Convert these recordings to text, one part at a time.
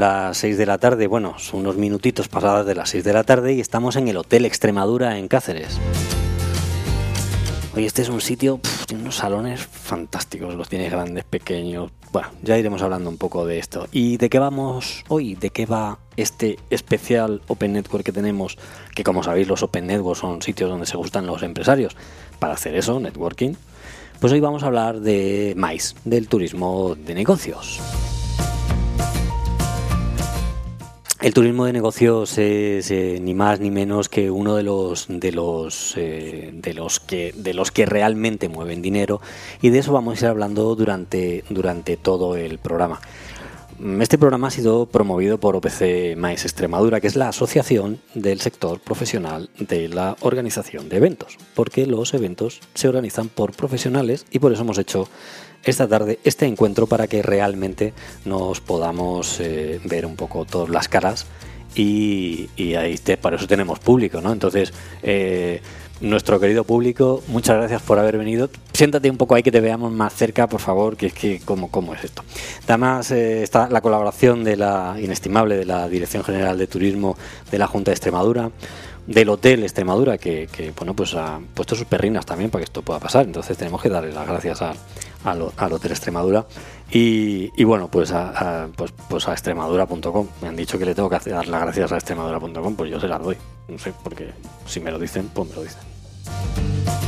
las 6 de la tarde, bueno, son unos minutitos pasadas de las 6 de la tarde y estamos en el Hotel Extremadura en Cáceres. Oye, este es un sitio, pf, tiene unos salones fantásticos, los tiene grandes, pequeños. Bueno, ya iremos hablando un poco de esto. ¿Y de qué vamos hoy? ¿De qué va este especial Open Network que tenemos? Que como sabéis, los Open Networks son sitios donde se gustan los empresarios. Para hacer eso, networking. Pues hoy vamos a hablar de MAIS, del turismo de negocios. El turismo de negocios es eh, ni más ni menos que uno de los de los eh, de los que de los que realmente mueven dinero y de eso vamos a ir hablando durante durante todo el programa. Este programa ha sido promovido por OPC Mais Extremadura, que es la asociación del sector profesional de la organización de eventos, porque los eventos se organizan por profesionales y por eso hemos hecho esta tarde este encuentro para que realmente nos podamos eh, ver un poco todas las caras y, ahí te, para eso tenemos público, ¿no? Entonces, eh, nuestro querido público, muchas gracias por haber venido. Siéntate un poco ahí que te veamos más cerca, por favor, que es que cómo, cómo es esto. Además, eh, está la colaboración de la inestimable de la Dirección General de Turismo de la Junta de Extremadura, del Hotel Extremadura, que, bueno, pues ha puesto sus perrinas también para que esto pueda pasar. Entonces tenemos que darle las gracias a, al, al Hotel Extremadura y, y bueno, pues pues, pues a extremadura.com. Me han dicho que le tengo que dar las gracias a extremadura.com, pues yo se las doy. No sé, porque si me lo dicen, pues me lo dicen.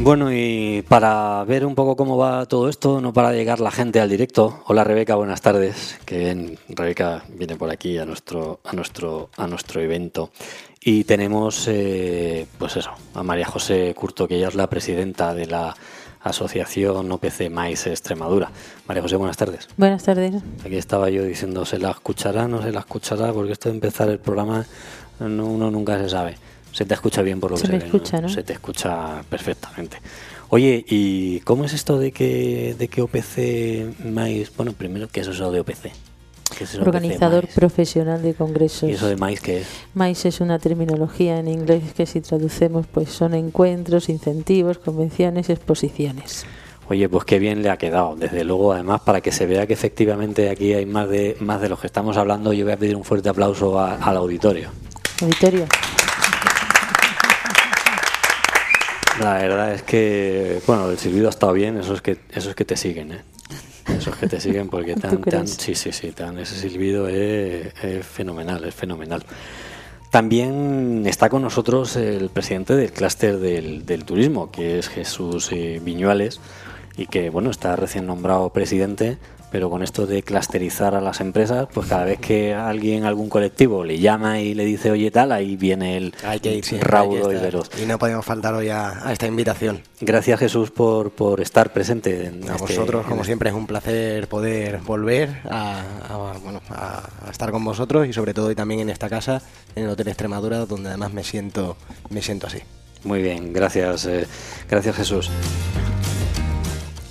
Bueno, y para ver un poco cómo va todo esto, no para llegar la gente al directo. Hola Rebeca, buenas tardes. Que bien, Rebeca viene por aquí a nuestro, a nuestro, a nuestro evento. Y tenemos, eh, pues eso, a María José Curto, que ella es la presidenta de la Asociación OPC Mais Extremadura. María José, buenas tardes. Buenas tardes. Aquí estaba yo diciendo, ¿se la escuchará? No se la escuchará, porque esto de empezar el programa no, uno nunca se sabe. Se te escucha bien por lo se que me se escucha, ve, ¿no? Se te escucha perfectamente. Oye, ¿y cómo es esto de que, de que OPC Mais... Bueno, primero, ¿qué es eso de OPC? ¿Qué es de Organizador profesional de congresos. ¿Y eso de Mais qué es? MAIS es una terminología en inglés que si traducemos pues son encuentros, incentivos, convenciones, exposiciones. Oye, pues qué bien le ha quedado, desde luego, además, para que se vea que efectivamente aquí hay más de, más de los que estamos hablando, yo voy a pedir un fuerte aplauso a- al auditorio. Auditorio. La verdad es que, bueno, el silbido ha estado bien, eso es que, eso es que te siguen, ¿eh? Eso es que te siguen porque ¿Tú tan, tan, sí, sí, sí, tan, ese silbido es, es fenomenal, es fenomenal. También está con nosotros el presidente del clúster del, del turismo, que es Jesús eh, Viñuales, y que, bueno, está recién nombrado presidente, pero con esto de clusterizar a las empresas, pues cada vez que alguien, algún colectivo le llama y le dice, oye, tal, ahí viene el Hay que ir siempre, raudo hay que y veloz. Y no podemos faltar hoy a, a esta invitación. Gracias Jesús por, por estar presente. En A este- vosotros, como este- siempre, es un placer poder volver a, a- bueno, a, a estar con vosotros y sobre todo hoy también en esta casa, en el Hotel Extremadura, donde además me siento, me siento así. Muy bien, gracias, eh, gracias Jesús.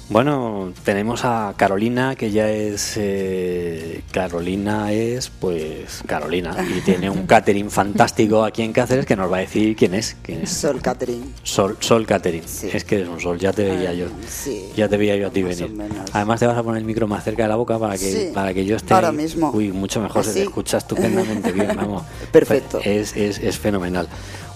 Bueno, tenemos a Carolina, que ya es. eh, Carolina es, pues, Carolina. Y tiene un catering fantástico aquí en Cáceres que nos va a decir quién es. Quién es. Sol Catherine. Sol, Sol Catering. Sí. Es que eres un sol, ya te veía Ah, yo. sí. Ya te veía yo a ti Más venir. Además, te vas a poner el micro más cerca de la boca para que, Sí. para que yo esté. Ahora mismo. Uy, mucho mejor, se te escucha estupendamente bien, vamos. Perfecto. Es, es, es fenomenal.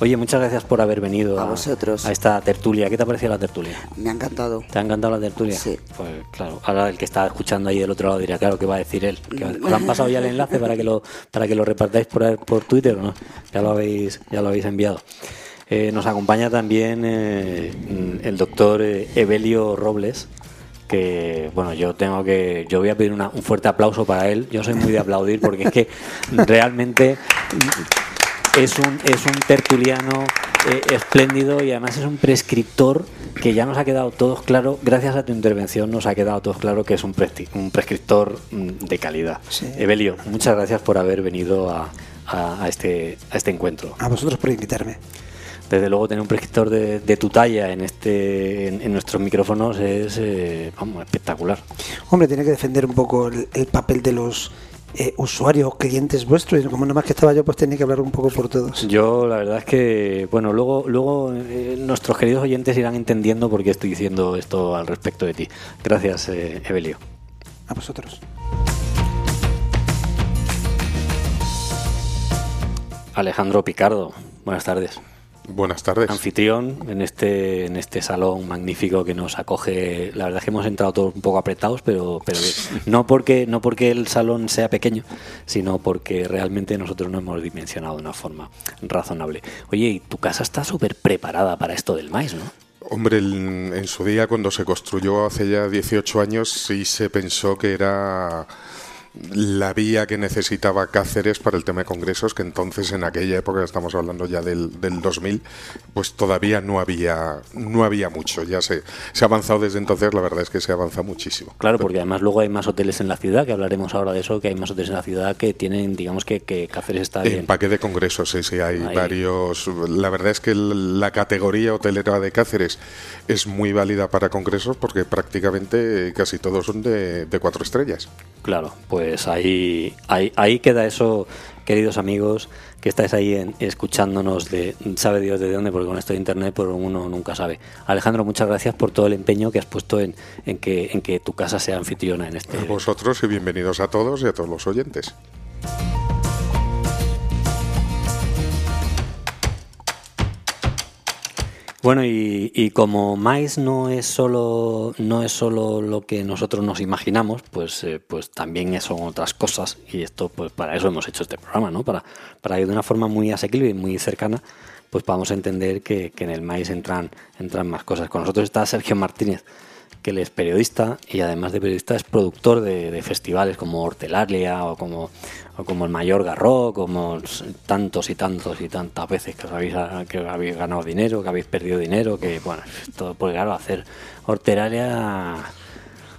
Oye, muchas gracias por haber venido A vosotros. a esta tertulia. ¿Qué te ha parecido la tertulia? Me ha encantado. ¿Te ha encantado la tertulia? Sí. Pues claro, ahora el que está escuchando ahí del otro lado dirá, claro, ¿qué va a decir él? ¿Qué va a- ¿Os han pasado ya el enlace para que lo, para que lo repartáis por, por Twitter o no? Ya lo habéis, ya lo habéis enviado. Eh, nos acompaña también eh, el doctor eh, Evelio Robles, que bueno, yo tengo que, yo voy a pedir una- un fuerte aplauso para él. Yo soy muy de aplaudir porque es que realmente es un, es un tertuliano eh, espléndido y además es un prescriptor que ya nos ha quedado todos claro, gracias a tu intervención nos ha quedado todos claro que es un, prescri- un prescriptor mm, de calidad. Sí. Evelio, muchas gracias por haber venido a, a- a este, a este encuentro. A vosotros por invitarme. Desde luego tener un prescriptor de, de tu talla en, este, en, en nuestros micrófonos es eh, vamos, espectacular. Hombre, tiene que defender un poco el, el papel de los eh, usuarios, clientes vuestros, y como nada más que estaba yo, pues tenía que hablar un poco por todos. Yo la verdad es que, bueno, luego, luego eh, nuestros queridos oyentes irán entendiendo por qué estoy diciendo esto al respecto de ti. Gracias, eh, Evelio. A vosotros. Alejandro Picardo, buenas tardes. Buenas tardes. Anfitrión en este en este salón magnífico que nos acoge. La verdad es que hemos entrado todos un poco apretados, pero pero no porque no porque el salón sea pequeño, sino porque realmente nosotros no hemos dimensionado de una forma razonable. Oye, y tu casa está súper preparada para esto del maíz, ¿no? Hombre, en su día, cuando se construyó hace ya 18 años, sí se pensó que era la vía que necesitaba Cáceres para el tema de congresos, que entonces en aquella época, estamos hablando ya del, del 2000, pues todavía no había, no había mucho. Ya se, se ha avanzado desde entonces, la verdad es que se avanza muchísimo. Claro, porque además luego hay más hoteles en la ciudad, que hablaremos ahora de eso, que hay más hoteles en la ciudad que tienen, digamos que, que Cáceres está bien. Empaque de congresos, sí, sí, hay varios. La verdad es que la categoría hotelera de Cáceres es muy válida para congresos porque prácticamente casi todos son de, de cuatro estrellas. Claro, pues ahí, ahí, ahí queda eso, queridos amigos, que estáis ahí en, escuchándonos de sabe Dios de dónde, porque con esto de internet pues uno nunca sabe. Alejandro, muchas gracias por todo el empeño que has puesto en, en, que, en que tu casa sea anfitriona en este. A vosotros y bienvenidos a todos y a todos los oyentes. Bueno, y, y, como Mais no es solo no es solo lo que nosotros nos imaginamos, pues eh, pues también son otras cosas y esto pues para eso hemos hecho este programa, ¿no? Para para que de una forma muy asequible y muy cercana pues podamos entender que, que en el Mais entran entran más cosas. Con nosotros está Sergio Martínez, que él es periodista y además de periodista es productor de, de festivales como Hortelaria o como o como el mayor Garro, como tantos y tantos y tantas veces que os habéis, que habéis ganado dinero, que habéis perdido dinero, que bueno, todo pues claro, hacer horteraria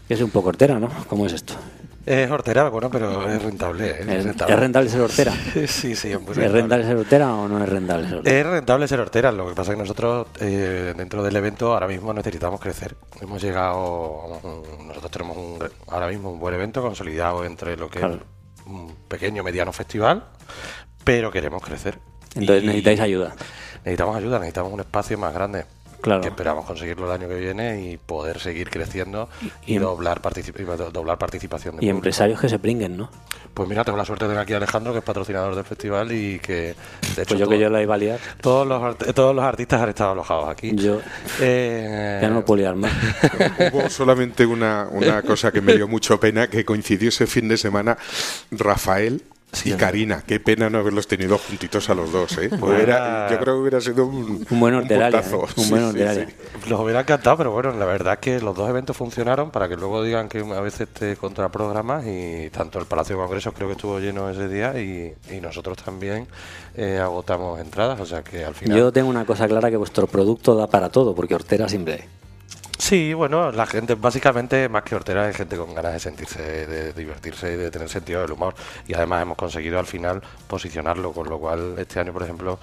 que es un poco hortera, ¿no? ¿Cómo es esto? Es hortera, bueno, pero es rentable. ¿eh? ¿Es, rentable. ¿Es rentable ser hortera? sí, sí, es muy rentable. ¿Es rentable ser hortera o no es rentable ser hortera? Es rentable ser hortera, lo que pasa es que nosotros eh, dentro del evento ahora mismo necesitamos crecer. Hemos llegado, nosotros tenemos un, ahora mismo un buen evento consolidado entre lo que claro. es un pequeño, mediano festival, pero queremos crecer. Entonces y necesitáis ayuda. Necesitamos ayuda, necesitamos un espacio más grande. Claro. Que esperamos conseguirlo el año que viene y poder seguir creciendo y, y doblar, particip doblar participación. De y público. empresarios que se pringuen, ¿no? Pues mira, tengo la suerte de tener aquí a Alejandro, que es patrocinador del festival y que, de hecho, pues yo todo, que yo la iba a liar. Todos los, todos los artistas han estado alojados aquí. Yo eh... ya no puedo liar más. Hubo solamente una, una cosa que me dio mucho pena, que coincidió ese fin de semana Rafael Sí, y Karina, qué pena no haberlos tenido juntitos a los dos, ¿eh? Bueno, era, yo creo que hubiera sido un, un buen horteraria. Un, ¿eh? un buen horteraria. Sí, sí, Los hubiera encantado, pero bueno, la verdad es que los dos eventos funcionaron para que luego digan que a veces te contraprogramas y tanto el Palacio de Congresos creo que estuvo lleno ese día y, y nosotros también eh, agotamos entradas, o sea que al final... Yo tengo una cosa clara que vuestro producto da para todo, porque hortera siempre hay. Sí, bueno, la gente, básicamente, más que hortera, es gente con ganas de sentirse, de divertirse y de tener sentido del humor. Y además hemos conseguido al final posicionarlo, con lo cual este año, por ejemplo,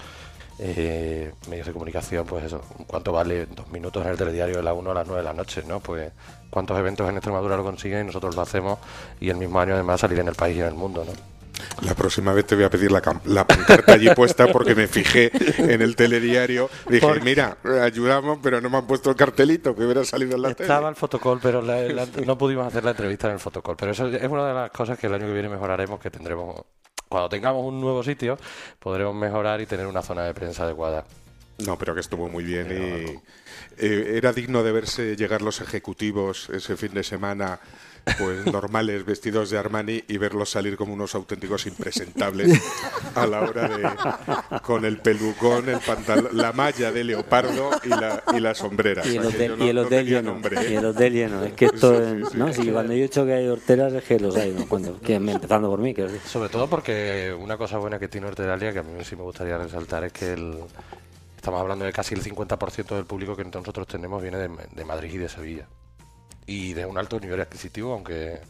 eh, medios de comunicación, pues eso, ¿cuánto vale dos minutos en el telediario de la 1 a las 9 de la noche? ¿no? Pues cuántos eventos en Extremadura lo consiguen y nosotros lo hacemos y el mismo año además salir en el país y en el mundo, ¿no? La próxima vez te voy a pedir la, la pancarta allí puesta porque me fijé en el telediario. Dije, porque... mira, ayudamos, pero no me han puesto el cartelito que hubiera salido en la Estaba tele. el fotocall, pero la, la, no pudimos hacer la entrevista en el fotocall. Pero eso es una de las cosas que el año que viene mejoraremos, que tendremos... Cuando tengamos un nuevo sitio, podremos mejorar y tener una zona de prensa adecuada. No, pero que estuvo muy bien y eh, era digno de verse llegar los ejecutivos ese fin de semana pues normales vestidos de Armani y verlos salir como unos auténticos impresentables a la hora de con el pelucón, el pantalón, la malla de leopardo y la, y la sombrera. Y el hotel, no, y el hotel no lleno. Nombre, ¿eh? Y el hotel lleno. Es que esto, sí, sí, no, sí, si cuando yo he dicho que hay horteras es que los hay, ¿no? Cuando, que, empezando por mí. Que... Sobre todo porque una cosa buena que tiene Horteralia, que a mí sí me gustaría resaltar, es que el, estamos hablando de casi el 50% del público que nosotros tenemos viene de, de Madrid y de Sevilla y de un alto nivel adquisitivo, aunque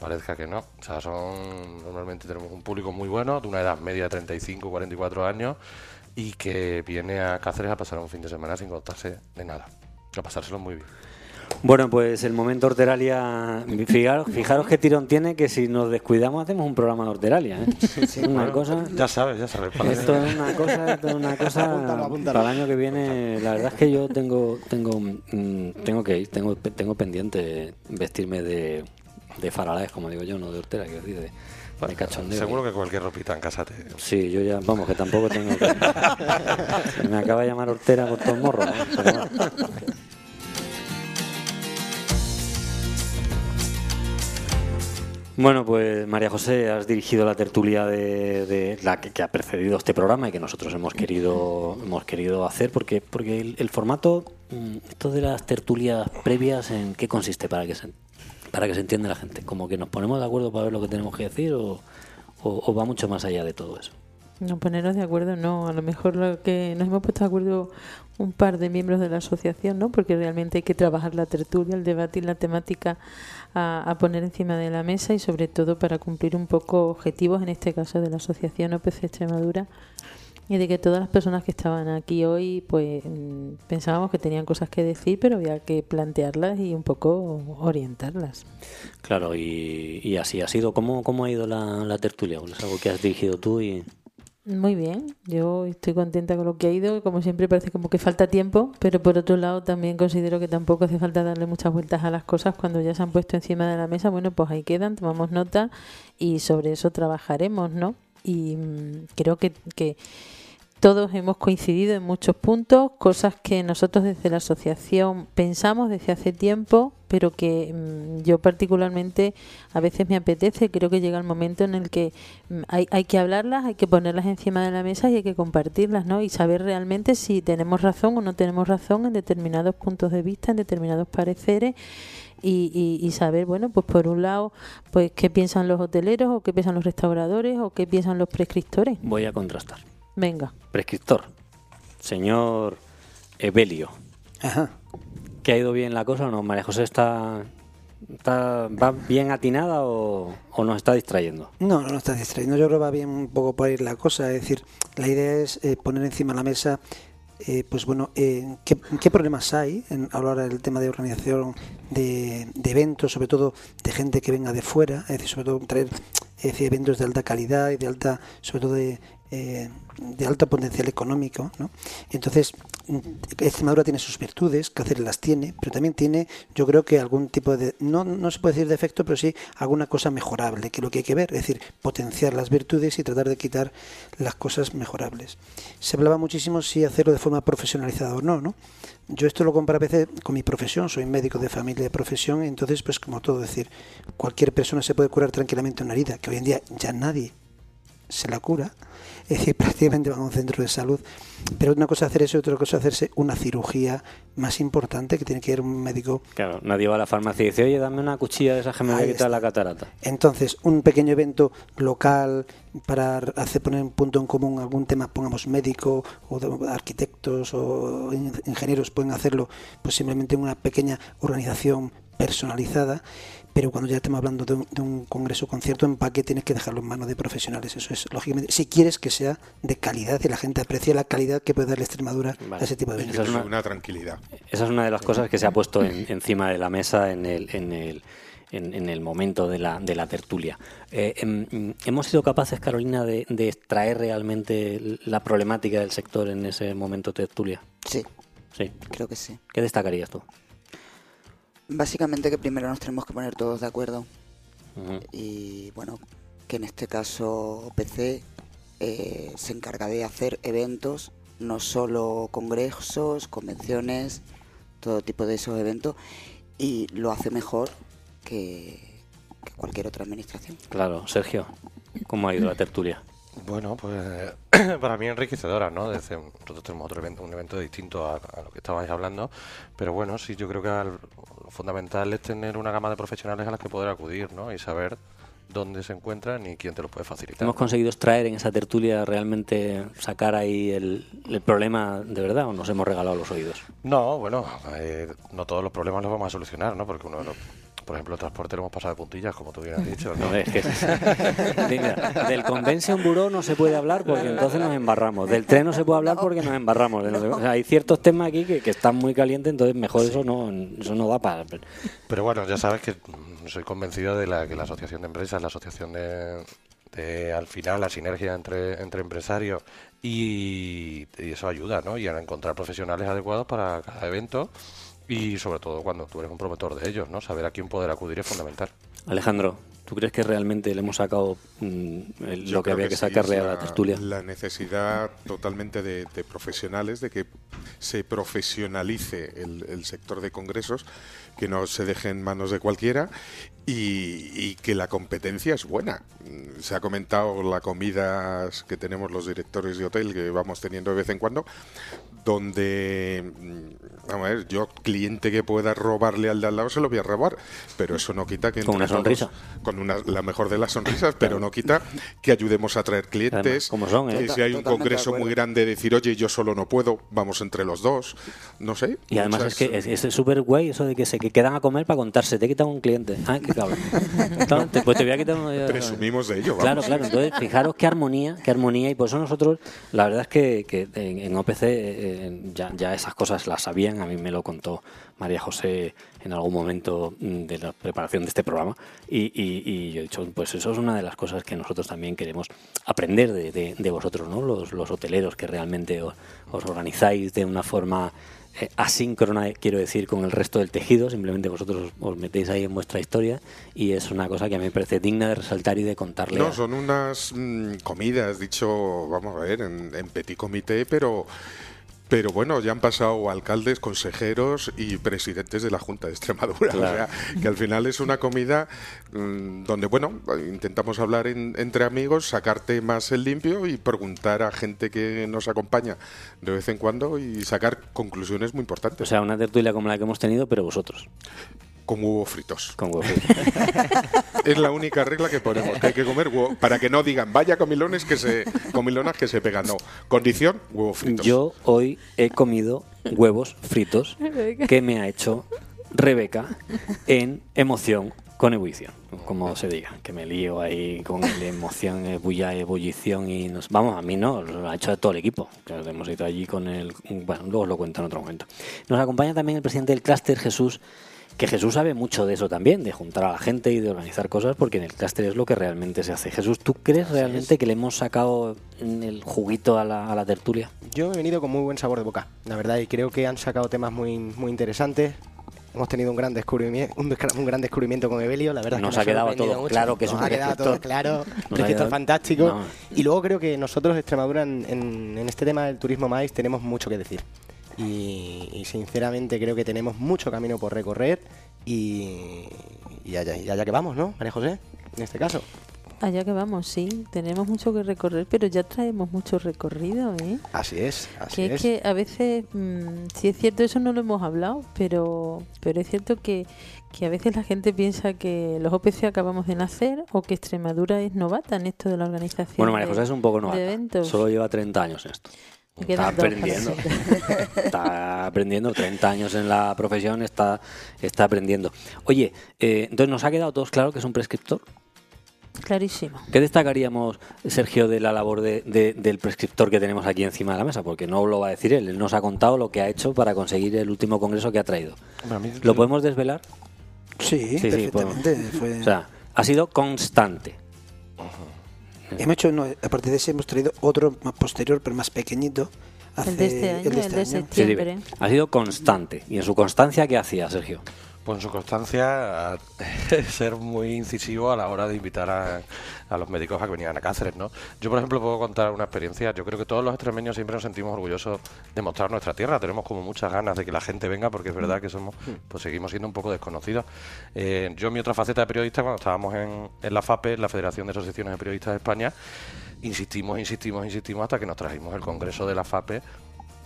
parezca que no. O sea, son normalmente tenemos un público muy bueno, de una edad media de 35, 44 años, y que viene a Cáceres a pasar un fin de semana sin contarse de nada, a pasárselo muy bien. Bueno, pues el momento Horteralia, fijaros, fijaros qué tirón tiene que si nos descuidamos hacemos un programa de Horteralia. ¿eh? una cosa, Ya sabes, ya sabes. para esto es una cosa, esto es una cosa Apúntalo, apúntalo. para el año que viene. La verdad es que yo tengo, tengo, mm, tengo que ir, tengo, tengo pendiente vestirme de, de faralaes, como digo yo, no de Hortera, quiero decir, de, de cachondeo. Seguro que cualquier ropita en casa te... Sí, yo ya, vamos, que tampoco tengo que... Me acaba de llamar Hortera por todo el morro, bueno. Pues María José, has dirigido la tertulia de, la que, ha precedido este programa y que nosotros hemos querido hemos querido hacer porque porque el, formato mm, esto de las tertulias previas en qué consiste para que se para que se entienda la gente, como que nos ponemos de acuerdo para ver lo que tenemos que decir o va mucho más allá de todo eso. No ponernos de acuerdo, no. A lo mejor lo que nos hemos puesto de acuerdo un par de miembros de la asociación, ¿no? Porque realmente hay que trabajar la tertulia, el debatir la temática a, a poner encima de la mesa y sobre todo para cumplir un poco objetivos, en este caso de la asociación OPC Extremadura y de que todas las personas que estaban aquí hoy, pues mm, pensábamos que tenían cosas que decir, pero había que plantearlas y un poco orientarlas. Claro, y, y así ha sido. ¿Cómo, cómo ha ido la, la tertulia? Es algo que has dirigido tú y... Muy bien, yo estoy contenta con lo que ha ido. Como siempre parece como que falta tiempo, pero por otro lado también considero que tampoco hace falta darle muchas vueltas a las cosas cuando ya se han puesto encima de la mesa. Bueno, pues ahí quedan, tomamos nota y sobre eso trabajaremos, ¿no? Y mm, creo que, que todos hemos coincidido en muchos puntos, cosas que nosotros desde la asociación pensamos desde hace tiempo, pero que mm, yo particularmente a veces me apetece. Creo que llega el momento en el que mm, hay, que hablarlas, hay que ponerlas encima de la mesa y hay que compartirlas, ¿no? Y saber realmente si tenemos razón o no tenemos razón en determinados puntos de vista, en determinados pareceres. Y- y saber, bueno, pues por un lado, pues qué piensan los hoteleros o qué piensan los restauradores o qué piensan los prescriptores. Voy a contrastar. Venga. Prescriptor, señor Evelio, Ajá. ¿que ha ido bien la cosa o no? María José está, está va bien atinada o, o nos está distrayendo. No, no, no estás distrayendo. Yo creo que va bien un poco por ahí la cosa. Es decir, la idea es eh, poner encima de la mesa, eh, pues bueno, eh, ¿qué, qué problemas hay en, hora del tema de organización de, de eventos, sobre todo de gente que venga de fuera, es decir, sobre todo traer es decir, eventos de alta calidad y de alta, sobre todo de, eh, de alto potencial económico, ¿no? Entonces, Extremadura tiene sus virtudes, Cáceres las tiene, pero también tiene, yo creo que algún tipo de, no, no se puede decir defecto, pero sí alguna cosa mejorable, que es lo que hay que ver, es decir, potenciar las virtudes y tratar de quitar las cosas mejorables. Se hablaba muchísimo si hacerlo de forma profesionalizada o no, ¿no? Yo esto lo comparo a veces con mi profesión, soy médico de familia de profesión, entonces, pues como todo, decir, cualquier persona se puede curar tranquilamente una herida, que hoy en día ya nadie se la cura, es decir, prácticamente van a un centro de salud. Pero una cosa es hacer eso y otra cosa es hacerse una cirugía más importante que tiene que ir un médico. Claro, nadie va a la farmacia y dice, oye, dame una cuchilla de esa que me voy a quitar la catarata. Entonces, un pequeño evento local para hacer poner un punto en común algún tema, pongamos médico o de- arquitectos o in- ingenieros pueden hacerlo, pues simplemente en una pequeña organización personalizada. Pero cuando ya estamos hablando de un, de un congreso con cierto empaque, tienes que dejarlo en manos de profesionales. Eso es, lógicamente, si quieres que sea de calidad y la gente aprecie la calidad que puede darle Extremadura Vale. a ese tipo de Esa eventos. es una- una tranquilidad. Esa es una de las cosas que se ha puesto en- encima de la mesa en el, en el, en, en el momento de la, de la tertulia. Eh, em, ¿Hemos sido capaces, Carolina, de, de extraer realmente la problemática del sector en ese momento de tertulia? Sí, Sí. creo que sí. ¿Qué destacarías tú? Básicamente que primero nos tenemos que poner todos de acuerdo y bueno, que en este caso OPC eh, se encarga de hacer eventos, no solo congresos, convenciones, todo tipo de esos eventos y lo hace mejor que, que cualquier otra administración. Claro, Sergio, ¿cómo ha ido la tertulia? Bueno, pues para mí enriquecedora, ¿no? Desde, nosotros tenemos otro evento, un evento distinto a, a lo que estabais hablando, pero bueno, sí, yo creo que al- lo fundamental es tener una gama de profesionales a las que poder acudir, ¿no? Y saber dónde se encuentran y quién te lo puede facilitar. ¿Hemos conseguido extraer en esa tertulia realmente sacar ahí el, el problema de verdad o nos hemos regalado los oídos? No, bueno, eh, no todos los problemas los vamos a solucionar, ¿no? Porque uno de los por ejemplo, el transporte lo hemos pasado de puntillas, como tú bien has dicho. ¿no? No, es que Mira, del Convention Bureau no se puede hablar porque entonces nos embarramos. Del tren no se puede hablar porque nos embarramos. O sea, hay ciertos temas aquí que, que están muy calientes, entonces mejor eso no eso no da para. Pero bueno, ya sabes que soy convencido de la, que la asociación de empresas, la asociación de, de, al final, la sinergia entre, entre empresarios y, y eso ayuda, ¿no? Y a encontrar profesionales adecuados para cada evento y sobre todo cuando tú eres un promotor de ellos, ¿no? Saber a quién poder acudir es fundamental. Alejandro, ¿tú crees que realmente le hemos sacado mm, el- lo que había que sí, sacarle es a la tertulia? La necesidad totalmente de, de profesionales, de que se profesionalice el, el sector de congresos, que no se deje en manos de cualquiera y, y que la competencia es buena. Mm, Se ha comentado la comida que tenemos los directores de hotel que vamos teniendo de vez en cuando, donde, mm, vamos a ver, yo cliente que pueda robarle al de al lado se lo voy a robar, pero eso no quita que Con una sonrisa. todos- con una, la mejor de las sonrisas, pero no quita que ayudemos a traer clientes. Además, como son, ¿eh? que si hay un Totalmente congreso muy grande, decir, oye, yo solo no puedo, vamos entre los dos. No sé. Y además muchas- es que es es súper guay eso de que se que quedan a comer para contarse. Te he quitado un cliente. Ah, qué cabrón. Pues te voy a quitar uno. Presumimos de ello, vamos. Claro, claro. Entonces, fijaros qué armonía, qué armonía. Y por eso nosotros, la verdad es que, que en, en OPC eh, ya, ya esas cosas las sabían. A mí me lo contó María José en algún momento mm, de la preparación de este programa. Y, y- y yo he dicho, pues eso es una de las cosas que nosotros también queremos aprender de, de- de vosotros, ¿no? Los, los hoteleros que realmente os, os organizáis de una forma eh, asíncrona, eh, quiero decir, con el resto del tejido. Simplemente vosotros os, os metéis ahí en vuestra historia y es una cosa que a mí me parece digna de resaltar y de contarle. No, a- son unas mm, comidas, dicho, vamos a ver, en, en petit comité, pero, pero bueno, ya han pasado alcaldes, consejeros y presidentes de la Junta de Extremadura. Claro. O sea, que al final es una comida mm, donde, bueno, intentamos hablar en- entre amigos, sacar temas en limpio y preguntar a gente que nos acompaña de vez en cuando y sacar conclusiones muy O importantes, sea, una tertulia como la que hemos tenido, pero vosotros, como huevos fritos. con huevos. Es la única regla que ponemos, que hay que comer huevo, para que no digan, vaya comilones que se, comilonas que se pegan. No, condición, huevos fritos. Yo hoy he comido huevos fritos que me ha hecho Rebeca en emoción con ebullición, como se diga, que me lío ahí con la emoción, ebulla, ebullición y nos, vamos, a mí no, lo ha hecho todo el equipo, que hemos ido allí con el, bueno, luego os lo cuento en otro momento. Nos acompaña también el presidente del clúster, Jesús, que Jesús sabe mucho de eso también, de juntar a la gente y de organizar cosas, porque en el clúster es lo que realmente se hace. Jesús, ¿tú crees realmente que le hemos sacado en el juguito a la, a la tertulia? Yo he venido con muy buen sabor de boca, la verdad, y creo que han sacado temas muy, muy interesantes. Hemos tenido un gran descubrimiento, un, gran descubrimiento con Evelio, la verdad. es que Nos me ha quedado todo mucho. claro que es Nos un ha quedado todo claro, fantástico. No. Y luego creo que nosotros, Extremadura, en, en- en este tema del turismo maíz, tenemos mucho que decir. Y, y sinceramente creo que tenemos mucho camino por recorrer y, y allá, y allá que vamos, ¿no, María José? En este caso. Allá que vamos, sí, tenemos mucho que recorrer, pero ya traemos mucho recorrido, ¿eh? Así es, así Que es. es que a veces, mm, sí es cierto, eso no lo hemos hablado, pero, pero es cierto que, que a veces la gente piensa que los OPC acabamos de nacer o que Extremadura es novata en esto de la organización. Bueno, María José es un poco novata. Solo lleva 30 años en esto. Me Está aprendiendo. Está aprendiendo. 30 años en la profesión, está, está aprendiendo. Oye, eh, entonces nos ha quedado todos claro que es un prescriptor. Clarísimo. ¿Qué destacaríamos, Sergio, de la labor de- de- del prescriptor que tenemos aquí encima de la mesa? Porque no lo va a decir él. Él nos ha contado lo que ha hecho para conseguir el último congreso que ha traído. ¿Lo podemos desvelar? Sí, sí, perfectamente. Fue- O sea, ha sido constante. Hemos hecho, no, aparte de ese, hemos traído otro más posterior, pero más pequeñito. El de este año, el de año. Sí, septiembre. dime. Ha sido constante. ¿Y en su constancia qué hacía, Sergio? Pues en su constancia, ser muy incisivo a la hora de invitar a, a los médicos a que vinieran a Cáceres, ¿no? Yo, por ejemplo, puedo contar una experiencia. Yo creo que todos los extremeños siempre nos sentimos orgullosos de mostrar nuestra tierra. Tenemos como muchas ganas de que la gente venga porque es verdad que somos, pues seguimos siendo un poco desconocidos. Eh, yo, mi otra faceta de periodista, cuando estábamos en, en la FAPE, la Federación de Asociaciones de Periodistas de España, insistimos, insistimos, insistimos hasta que nos trajimos el congreso de la FAPE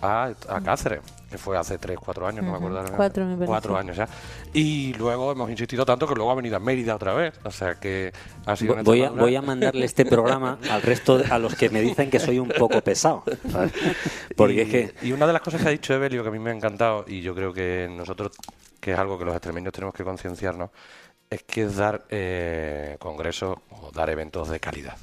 a, a Cáceres, que fue hace 3, 4 años, no me acuerdo. ahora. cuatro, me parece. Cuatro años ya. Y luego hemos insistido tanto que luego ha venido a Mérida otra vez. O sea que ha sido Voy a, voy a mandarle este programa al resto, de- a los que me dicen que soy un poco pesado. ¿sabes? Porque y, es que... y una de las cosas que ha dicho Evelio que a mí me ha encantado y yo creo que nosotros, que es algo que los extremeños tenemos que concienciarnos, es que es dar eh, congresos o dar eventos de calidad.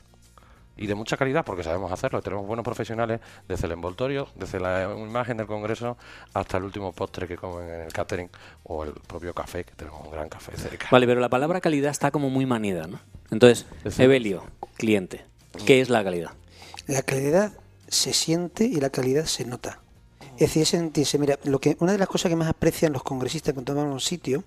Y de mucha calidad, porque sabemos hacerlo. Tenemos buenos profesionales desde el envoltorio, desde la imagen del congreso, hasta el último postre que comen en el catering o el propio café, que tenemos un gran café cerca. Vale, pero la palabra calidad está como muy manida, ¿no? Entonces, Es Evelio, cliente, ¿qué es la calidad? La calidad se siente y la calidad se nota. Es decir, es sentirse, mira, lo que, una de las cosas que más aprecian los congresistas cuando van a un sitio,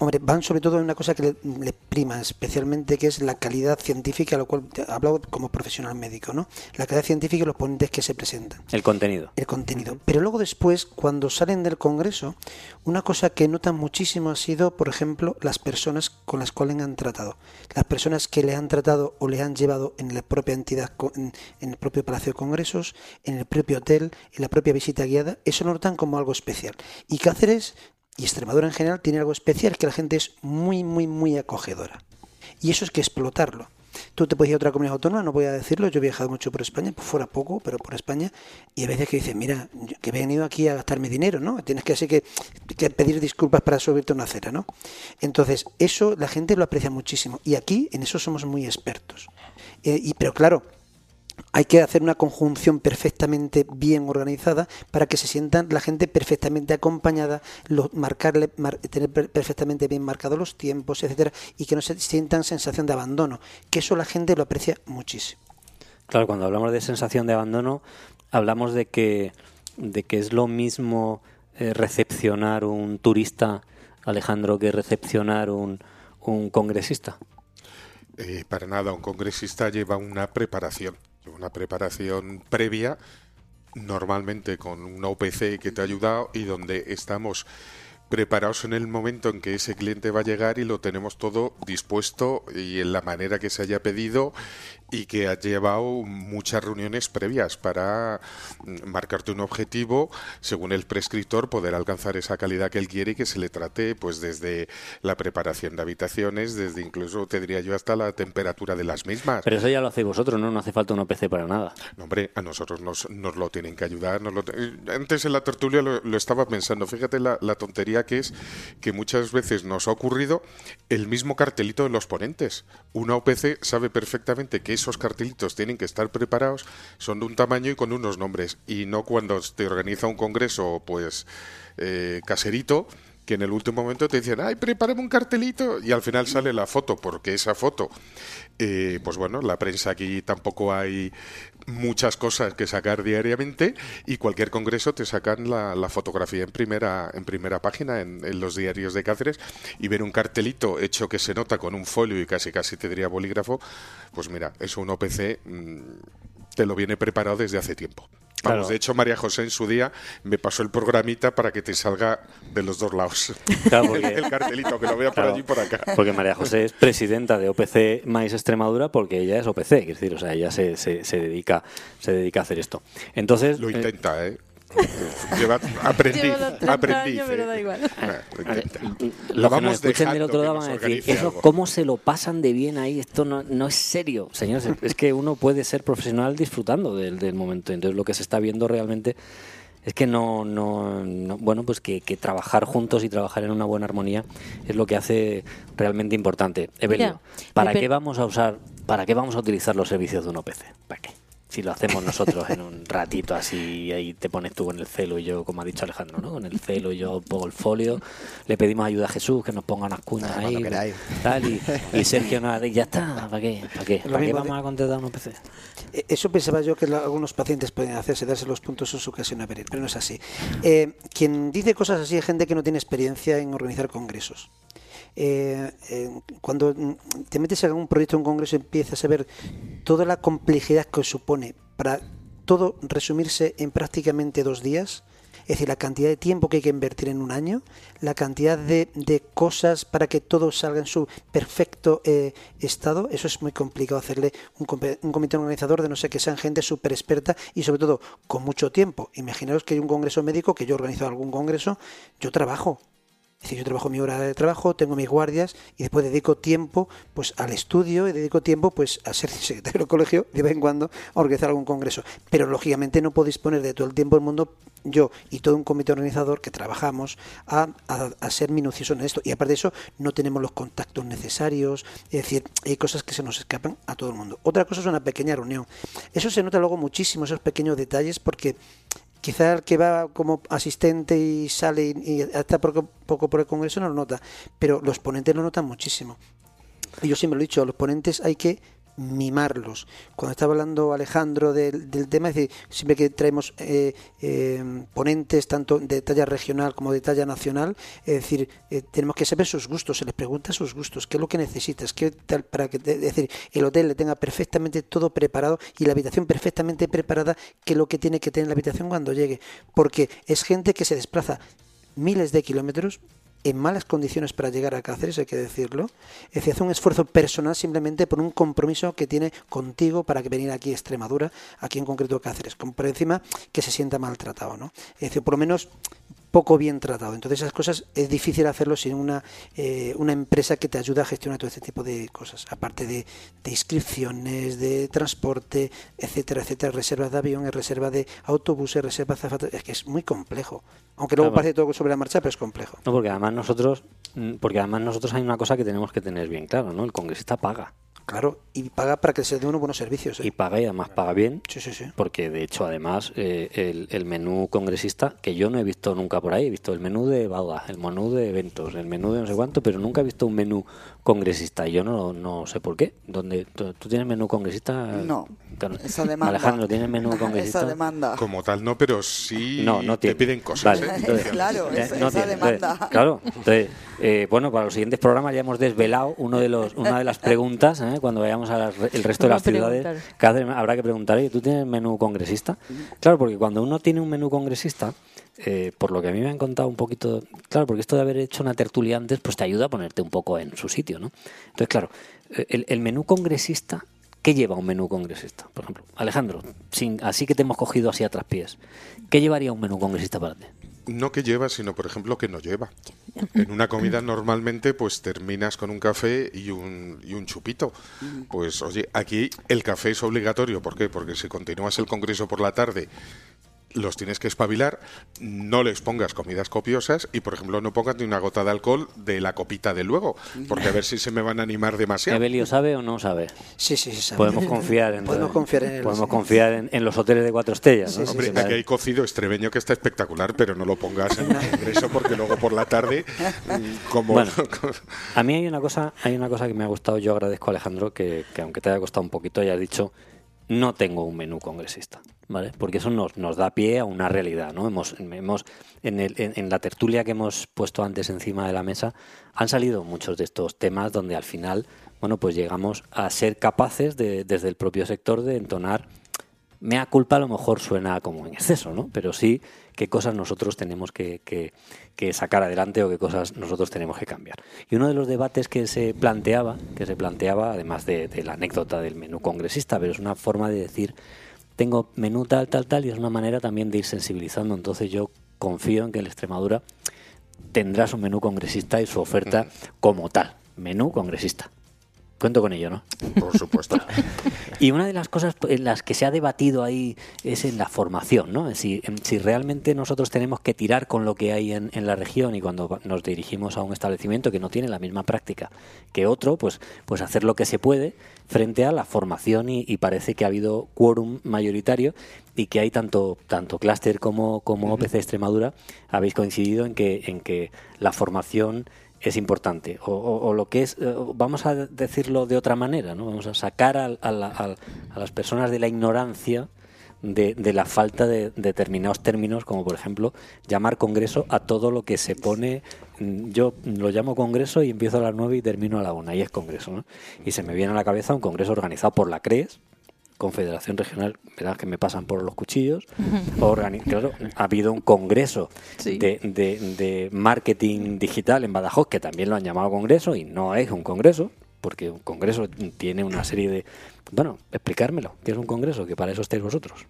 hombre, van sobre todo en una cosa que le, le prima especialmente, que es la calidad científica, lo cual he hablado como profesional médico, ¿no? La calidad científica y los ponentes que se presentan El contenido. el contenido. Pero luego después, cuando salen del Congreso, una cosa que notan muchísimo ha sido, por ejemplo, las personas con las cuales han tratado. Las personas que le han tratado o le han llevado en la propia entidad, en el propio Palacio de Congresos, en el propio hotel, en la propia visita guiada, eso lo notan como algo especial. Y Cáceres y Extremadura en general tiene algo especial, que la gente es muy, muy, muy acogedora. Y eso es que explotarlo. Tú te puedes ir a otra comunidad autónoma, no voy a decirlo, yo he viajado mucho por España, pues fuera poco, pero por España, y a veces que dices, mira, que he venido aquí a gastarme dinero, ¿no? Tienes que así que, que pedir disculpas para subirte una acera, ¿no? Entonces, eso la gente lo aprecia muchísimo, y aquí en eso somos muy expertos. Eh, y, pero claro, hay que hacer una conjunción perfectamente bien organizada para que se sientan la gente perfectamente acompañada, lo- marcarle, mar- tener per- perfectamente bien marcados los tiempos, etcétera, y que no se sientan sensación de abandono, que eso la gente lo aprecia muchísimo. Claro, cuando hablamos de sensación de abandono, hablamos de que, de que es lo mismo eh, recepcionar un turista, Alejandro, que recepcionar un, un congresista. Eh, para nada, un congresista lleva una preparación, una preparación previa, normalmente con una OPC que te ha ayudado y donde estamos preparados en el momento en que ese cliente va a llegar y lo tenemos todo dispuesto y en la manera que se haya pedido y que ha llevado muchas reuniones previas para mm, marcarte un objetivo según el prescriptor poder alcanzar esa calidad que él quiere y que se le trate pues desde la preparación de habitaciones desde incluso te diría yo hasta la temperatura de las mismas Pero eso ya lo hacéis vosotros, ¿no? No hace falta un OPC para nada. no, hombre, a nosotros nos, nos lo tienen que ayudar. nos lo te- Antes en la tertulia lo, lo estaba pensando. Fíjate la, la tontería que es que muchas veces nos ha ocurrido el mismo cartelito de los ponentes. Una OPC sabe perfectamente que esos cartelitos tienen que estar preparados, son de un tamaño y con unos nombres. Y no cuando te organiza un congreso, pues, eh, caserito que en el último momento te dicen, ay, prepárame un cartelito, y al final sale la foto, porque esa foto, eh, pues bueno, la prensa aquí tampoco hay muchas cosas que sacar diariamente, y cualquier congreso te sacan la, fotografía en primera, en primera página en, en los diarios de Cáceres, y ver un cartelito hecho que se nota con un folio y casi casi te diría bolígrafo, pues mira, eso un OPC mm, te lo viene preparado desde hace tiempo. Vamos, Claro. de hecho, María José en su día me pasó el programita para que te salga de los dos lados. Claro, porque- el cartelito, que lo vea por Claro, allí y por acá. Porque María José es presidenta de OPC Maíz Extremadura porque ella es OPC, es decir, o sea, ella se, se, se dedica se dedica a hacer esto. Entonces, Lo eh, intenta, ¿eh? Lleva, aprendí, Llevo los 30 aprendí. años, pero da igual. Ah, lo que vamos nos escuchen del otro que lado van a decir, eso algo". cómo se lo pasan de bien ahí, esto no, no es serio, señores, es que uno puede ser profesional disfrutando del, del momento, entonces lo que se está viendo realmente es que no, no, no- bueno, pues que, que trabajar juntos y trabajar en una buena armonía es lo que hace realmente importante. Evelio, Mira, ¿para qué vamos a usar, para qué vamos a utilizar los servicios de un OPC? ¿Para qué? Si lo hacemos nosotros en un ratito así, ahí te pones tú con el celo y yo, como ha dicho Alejandro, ¿no? Con el celo y yo pongo el folio, le pedimos ayuda a Jesús que nos ponga unas cuñas Ah, ahí, tal, y, y Sergio nos y ya está, ¿para qué? ¿Para qué? Lo ¿Para qué vamos de- a contratar un OPC? Eh, Eso pensaba yo que algunos pacientes pueden hacerse, darse los puntos en su ocasión a venir, pero no es así. Eh, quien dice cosas así es gente que no tiene experiencia en organizar congresos. Eh, cuando mm, te metes en un proyecto, un congreso, empiezas a ver toda la complejidad que supone para todo resumirse en prácticamente dos días. Es decir, la cantidad de tiempo que hay que invertir en un año, la cantidad de, cosas para que todo salga en su perfecto eh, estado, eso es muy complicado hacerle un comité organizador de no sé que sean gente súper experta y sobre todo con mucho tiempo. Imaginaos que hay un congreso médico, que yo organizo algún congreso, yo trabajo. Es decir, yo trabajo mi hora de trabajo, tengo mis guardias y después dedico tiempo pues al estudio y dedico tiempo pues a ser secretario del colegio de vez en cuando a organizar algún congreso. Pero lógicamente no puedo disponer de todo el tiempo del mundo yo y todo un comité organizador que trabajamos a, a, ser minuciosos en esto. Y aparte de eso, no tenemos los contactos necesarios, es decir, hay cosas que se nos escapan a todo el mundo. Otra cosa es una pequeña reunión. Eso se nota luego muchísimo, esos pequeños detalles, porque quizá el que va como asistente y sale y, está poco, poco por el Congreso no lo nota, pero los ponentes lo notan muchísimo. Y yo siempre lo he dicho, a los ponentes hay que mimarlos. Cuando estaba hablando Alejandro del, tema, es decir, siempre que traemos eh, eh, ponentes tanto de talla regional como de talla nacional, es decir, eh, tenemos que saber sus gustos, se les pregunta sus gustos, qué es lo que necesitas, qué tal, para que es decir, el hotel le tenga perfectamente todo preparado y la habitación perfectamente preparada, que lo que tiene que tener la habitación cuando llegue, porque es gente que se desplaza miles de kilómetros en malas condiciones para llegar a Cáceres, hay que decirlo. Es decir, hace un esfuerzo personal simplemente por un compromiso que tiene contigo para que venir aquí a Extremadura, aquí en concreto a Cáceres, por encima que se sienta maltratado, ¿no? Es decir, por lo menos poco bien tratado. Entonces esas cosas es difícil hacerlo sin una, eh, una empresa que te ayude a gestionar todo este tipo de cosas, aparte de, inscripciones, de transporte, etcétera, etcétera, reservas de avión, reservas de autobuses, reservas de es que es muy complejo. Aunque luego parece todo sobre la marcha, pero es complejo. No, porque además nosotros, mm, porque además nosotros hay una cosa que tenemos que tener bien claro, ¿no? El congresista paga. Claro, y paga para que se den unos buenos servicios. ¿eh? Y paga y además paga bien. Sí, sí, sí. Porque de hecho, además, eh, el, menú congresista, que yo no he visto nunca por ahí, he visto el menú de Bauda, el menú de eventos, el menú de no sé cuánto, pero nunca he visto un menú congresista. Yo no, no sé por qué. ¿Dónde, ¿Tú tienes menú congresista? No. Esa demanda. Alejandro, ¿tienes menú congresista? Esa demanda. Como tal, no, pero sí no, no te piden cosas. ¿eh? claro, esa, demanda. claro, entonces eh, bueno, para los siguientes programas ya hemos desvelado uno de los, una de las preguntas, ¿eh? cuando vayamos al resto de las ciudades, habrá que preguntar, ¿tú tienes menú congresista? Claro, porque cuando uno tiene un menú congresista, eh, por lo que a mí me han contado un poquito, claro, porque esto de haber hecho una tertulia antes, pues te ayuda a ponerte un poco en su sitio, ¿no? Entonces, claro, el, el menú congresista ¿Qué lleva un menú congresista? Por ejemplo, Alejandro, sin, así que te hemos cogido así a traspiés, ¿qué llevaría un menú congresista para ti? no que lleva, sino por ejemplo que no lleva. En una comida normalmente pues terminas con un café y un, y un chupito. Pues oye, aquí el café es obligatorio. ¿Por qué? Porque si continúas el congreso por la tarde los tienes que espabilar, no les pongas comidas copiosas y, por ejemplo, no pongas ni una gota de alcohol de la copita de luego, porque a ver si se me van a animar demasiado. ¿Evelio sabe o no sabe? Sí, sí, sí sabe. Podemos confiar en, podemos confiar en, podemos confiar en, los hoteles de cuatro estrellas. Hombre, aquí hay cocido estrebeño que está espectacular, pero no lo pongas en el congreso porque luego por la tarde, mm, como... a mí hay una cosa hay una cosa que me ha gustado, yo agradezco a Alejandro, que, que aunque te haya costado un poquito, hayas dicho no tengo un menú congresista, ¿vale? Porque eso nos, nos da pie a una realidad, ¿no? Hemos, hemos en, el, en, la tertulia que hemos puesto antes encima de la mesa han salido muchos de estos temas donde al final, bueno, pues llegamos a ser capaces de, desde el propio sector de entonar mea culpa a lo mejor suena como en exceso, ¿no? Pero sí qué cosas nosotros tenemos que, que, sacar adelante o qué cosas nosotros tenemos que cambiar. Y uno de los debates que se planteaba, que se planteaba, además de, la anécdota del menú congresista, pero es una forma de decir, tengo menú tal, tal, tal, y es una manera también de ir sensibilizando. Entonces yo confío en que el Extremadura tendrá su menú congresista y su oferta como tal, menú congresista. Cuento con ello, ¿no? Por supuesto. y una de las cosas en las que se ha debatido ahí es en la formación, ¿no? Si, si realmente nosotros tenemos que tirar con lo que hay en, la región y cuando nos dirigimos a un establecimiento que no tiene la misma práctica que otro, pues, pues hacer lo que se puede frente a la formación y, parece que ha habido quórum mayoritario y que hay tanto tanto clúster como, como OPC Extremadura habéis coincidido en que en que la formación es importante. O, lo que es, eh, vamos a decirlo de otra manera, ¿no? Vamos a sacar a, las personas de la ignorancia de, la falta de, determinados términos, como por ejemplo llamar congreso a todo lo que se pone. Mm, yo lo llamo congreso y empiezo a las nueve y termino a la una, y es congreso. ¿no? Y se me viene a la cabeza un congreso organizado por la CRES, Confederación Regional, ¿verdad? que me pasan por los cuchillos. claro, ha habido un congreso de, de, marketing digital en Badajoz, que también lo han llamado congreso, y no es un congreso, porque un congreso tiene una serie de... Bueno, explicármelo, ¿qué es un congreso? Que para eso estáis vosotros.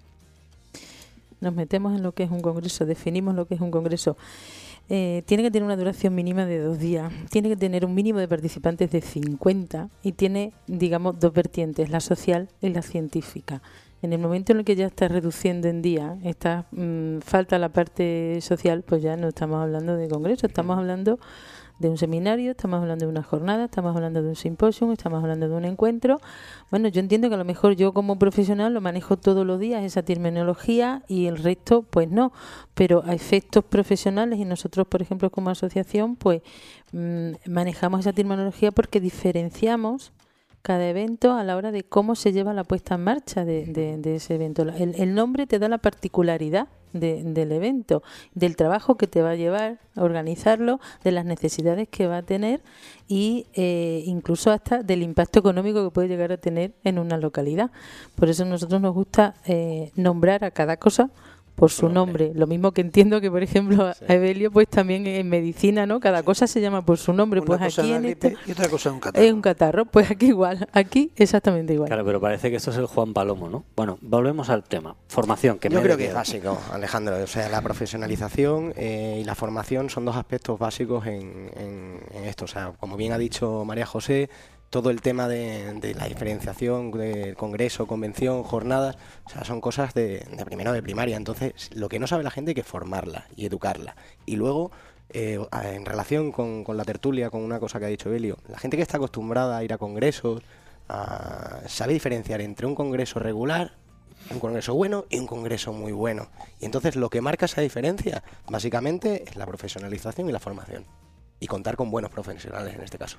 Nos metemos en lo que es un congreso, definimos lo que es un congreso. Eh, tiene que tener una duración mínima de dos días, tiene que tener un mínimo de participantes de 50 y tiene, digamos, dos vertientes, la social y la científica. En el momento en el que ya está reduciendo en día, está, mm, falta la parte social, pues ya no estamos hablando de congreso, estamos hablando de un seminario, estamos hablando de una jornada, estamos hablando de un simposio, estamos hablando de un encuentro. Bueno, yo entiendo que a lo mejor yo como profesional lo manejo todos los días esa terminología y el resto pues no, pero a efectos profesionales y nosotros por ejemplo como asociación pues mm, manejamos esa terminología porque diferenciamos cada evento a la hora de cómo se lleva la puesta en marcha de, ese evento. El, el nombre te da la particularidad del evento, del trabajo que te va a llevar a organizarlo, de las necesidades que va a tener y eh, incluso hasta del impacto económico que puede llegar a tener en una localidad. Por eso a nosotros nos gusta eh, nombrar a cada cosa por su nombre. Lo mismo que entiendo que, por ejemplo, a Evelio, pues también en medicina, ¿no? Cada cosa se llama por su nombre. pues aquí en este y otra cosa es un catarro. Es un catarro. Pues aquí igual, aquí exactamente igual. Claro, pero parece que esto es el Juan Palomo, ¿no? Bueno, volvemos al tema. Formación. Que Yo creo que es básico, Alejandro. O sea, la profesionalización eh, y la formación son dos aspectos básicos en, en esto. O sea, como bien ha dicho María José, todo el tema de, la diferenciación de congreso, convención, jornadas, o sea, son cosas de, primero de primaria. Entonces, lo que no sabe la gente hay que formarla y educarla. Y luego, eh, en relación con, la tertulia, con una cosa que ha dicho Belio, la gente que está acostumbrada a ir a congresos, sabe diferenciar entre un congreso regular un congreso bueno y un congreso muy bueno. Y entonces lo que marca esa diferencia, básicamente, es la profesionalización y la formación. Y contar con buenos profesionales en este caso.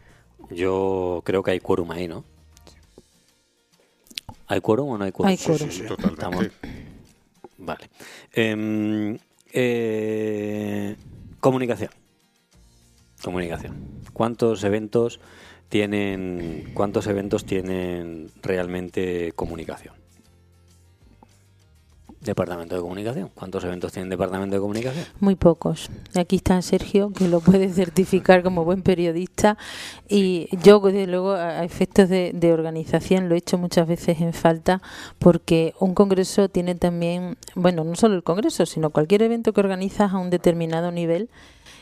Yo creo que hay quórum ahí, ¿no? ¿Hay quórum o no hay quórum? Hay quórum. Sí, totalmente. Vale. Em, eh, comunicación. Comunicación. ¿Cuántos eventos tienen cuántos eventos tienen realmente comunicación? Departamento de Comunicación. ¿Cuántos eventos tiene el Departamento de Comunicación? Muy pocos. Aquí está Sergio, que lo puede certificar como buen periodista. Y yo, desde luego, a efectos de, de organización, lo he hecho muchas veces en falta, porque un congreso tiene también, bueno, no solo el congreso, sino cualquier evento que organizas a un determinado nivel,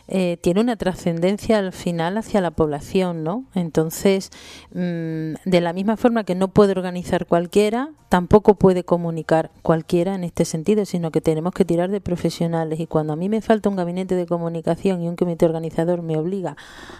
eh, tiene una trascendencia al final hacia la población, ¿no? Entonces, mm, de la misma forma que no puede organizar cualquiera, tampoco puede comunicar cualquiera en este sentido, sino que tenemos que tirar de profesionales. Y cuando a mí me falta un gabinete de comunicación y un comité organizador me obliga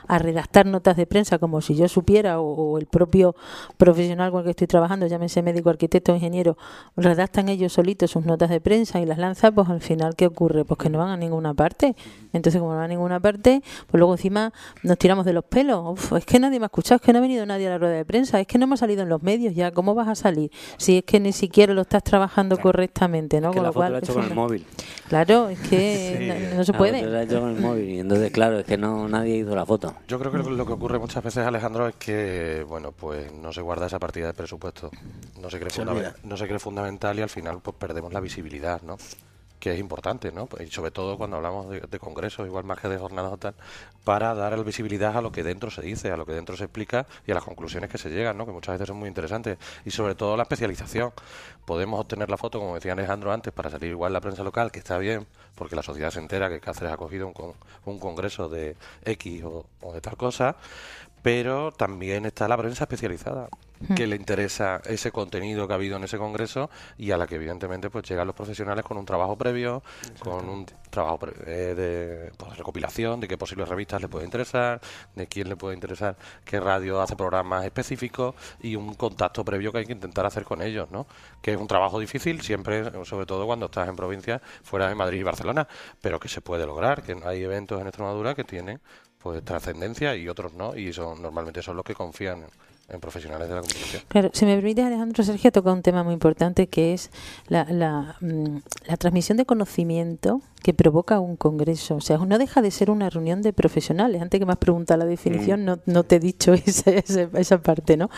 a redactar notas de prensa como si yo supiera o, el propio profesional con el que estoy trabajando, llámese médico, arquitecto o ingeniero, redactan ellos solitos sus notas de prensa y las lanzan, pues al final, ¿qué ocurre? Pues que no van a ninguna parte. Entonces, como no van ninguna parte, pues luego encima nos tiramos de los pelos. es que nadie me ha escuchado, es que no ha venido nadie a la rueda de prensa, es que no hemos salido en los medios ya. ¿Cómo vas a salir? Si es que ni siquiera lo estás trabajando correctamente, ¿no? con lo cual, hecho con el móvil. Claro, es que no, se puede. Lo hecho con el móvil y entonces, claro, es que no nadie hizo la foto. Yo creo que lo, que ocurre muchas veces, Alejandro, es que, bueno, pues no se guarda esa partida de presupuesto. No se cree, no se cree fundamental y al final pues perdemos la visibilidad, ¿no? Que es importante, ¿no? Y sobre todo cuando hablamos de, congresos, igual más que de jornadas o tal, para dar visibilidad a lo que dentro se dice, a lo que dentro se explica y a las conclusiones que se llegan, ¿no? Que muchas veces son muy interesantes. Y sobre todo la especialización. Podemos obtener la foto, como decía Alejandro antes, para salir igual la prensa local, que está bien, porque la sociedad se entera que Cáceres ha cogido un, un congreso de X o, o de tal cosa, pero también está la prensa especializada que le interesa ese contenido que ha habido en ese congreso y a la que evidentemente pues llegan los profesionales con un trabajo previo, con un trabajo eh, de pues, recopilación de qué posibles revistas le puede interesar, de quién le puede interesar, qué radio hace programas específicos y un contacto previo que hay que intentar hacer con ellos, ¿no? Que es un trabajo difícil siempre, sobre todo cuando estás en provincias fuera de Madrid y Barcelona, pero que se puede lograr, que hay eventos en Extremadura que tienen pues trascendencia y otros no y son normalmente son los que confían en profesionales de la comunicación. Claro, si me permite, Alejandro Sergio toca un tema muy importante que es la, la, mm, la, transmisión de conocimiento que provoca un congreso. O sea, no deja de ser una reunión de profesionales. Antes que me has preguntado la definición, mm. no, no, te he dicho esa, esa, esa parte, ¿no?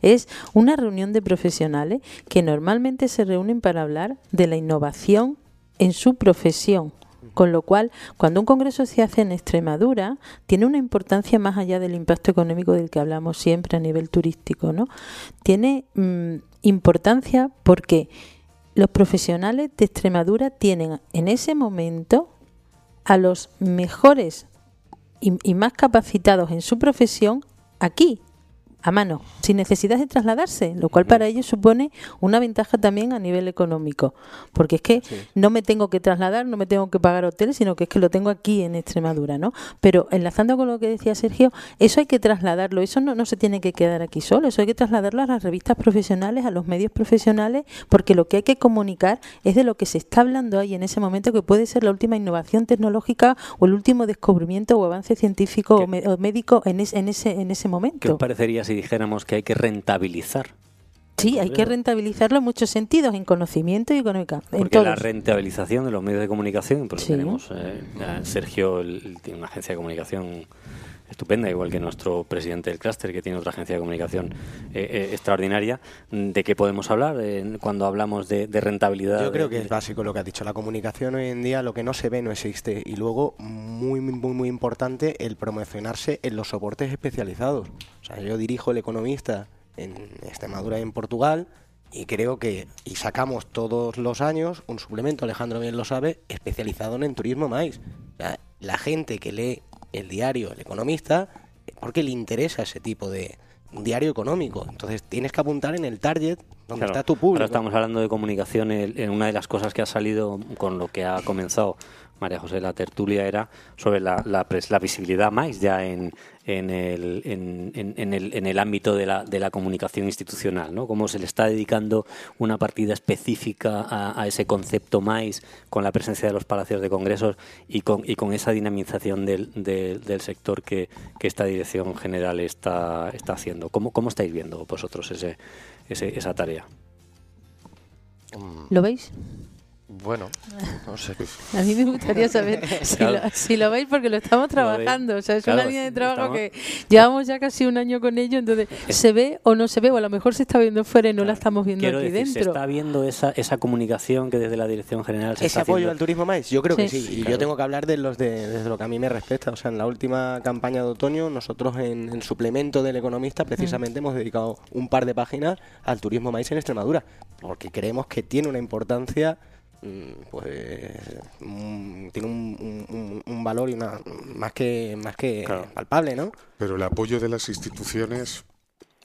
Es una reunión de profesionales que normalmente se reúnen para hablar de la innovación en su profesión con lo cual, cuando un congreso se hace en Extremadura, tiene una importancia más allá del impacto económico del que hablamos siempre a nivel turístico, ¿no? Tiene mm, importancia porque los profesionales de Extremadura tienen en ese momento a los mejores y más capacitados en su profesión aquí, a mano, sin necesidad de trasladarse, lo cual para ellos supone una ventaja también a nivel económico, porque es que no me tengo que trasladar, no me tengo que pagar hotel, sino que es que lo tengo aquí en Extremadura, ¿no? Pero enlazando con lo que decía Sergio, eso hay que trasladarlo, eso no, no se tiene que quedar aquí solo, eso hay que trasladarlo a las revistas profesionales, a los medios profesionales, porque lo que hay que comunicar es de lo que se está hablando ahí en ese momento, que puede ser la última innovación tecnológica o el último descubrimiento o avance científico o, médico en, en, ese, en ese momento. ¿Qué parecería si dijéramos que hay que rentabilizar. Sí, hay que rentabilizarlo en muchos sentidos, en conocimiento y económica. Porque la rentabilización de los medios de comunicación, tenemos eh, Sergio, tiene una agencia de comunicación estupenda, igual que nuestro presidente del clúster, que tiene otra agencia de comunicación eh, eh, extraordinaria. ¿De qué podemos hablar cuando hablamos de, rentabilidad? Yo creo que es básico lo que has dicho. La comunicación hoy en día, lo que no se ve no existe. Y luego, muy, muy, muy importante, el promocionarse en los soportes especializados. O sea, yo dirijo el economista en Extremadura y en Portugal y creo que y sacamos todos los años un suplemento, Alejandro bien lo sabe, especializado en turismo más. la gente que lee el diario El Economista porque le interesa ese tipo de diario económico. Entonces tienes que apuntar en el target donde está tu público. Ahora estamos hablando de comunicación en una de las cosas que ha salido con lo que ha comenzado María José, la tertulia era sobre la, visibilidad más ya en, el, ámbito de la, comunicación institucional, ¿no? Cómo se le está dedicando una partida específica a, ese concepto más con la presencia de los palacios de congresos y con, esa dinamización del, sector que, esta dirección general está, haciendo. ¿Cómo, ¿Cómo estáis viendo vosotros esa tarea? ¿Lo veis? Bueno, no sé. A mí me gustaría saber si, lo, veis porque lo estamos trabajando. O sea, es una línea de trabajo que llevamos ya casi un año con ello. Entonces, ¿se ve o no se ve? O a lo mejor se está viendo fuera y no la estamos viendo aquí dentro. ¿Se está viendo esa, esa comunicación que desde la Dirección General se ¿Ese apoyo al turismo más? Yo creo que sí. y yo tengo que hablar de los de, desde lo que a mí me respecta. O sea, en la última campaña de otoño, nosotros en el suplemento del Economista, precisamente hemos dedicado un par de páginas al turismo maíz en Extremadura. Porque creemos que tiene una importancia Mm, pues mm, tiene un, valor y una más que más que palpable, ¿no? Pero el apoyo de las instituciones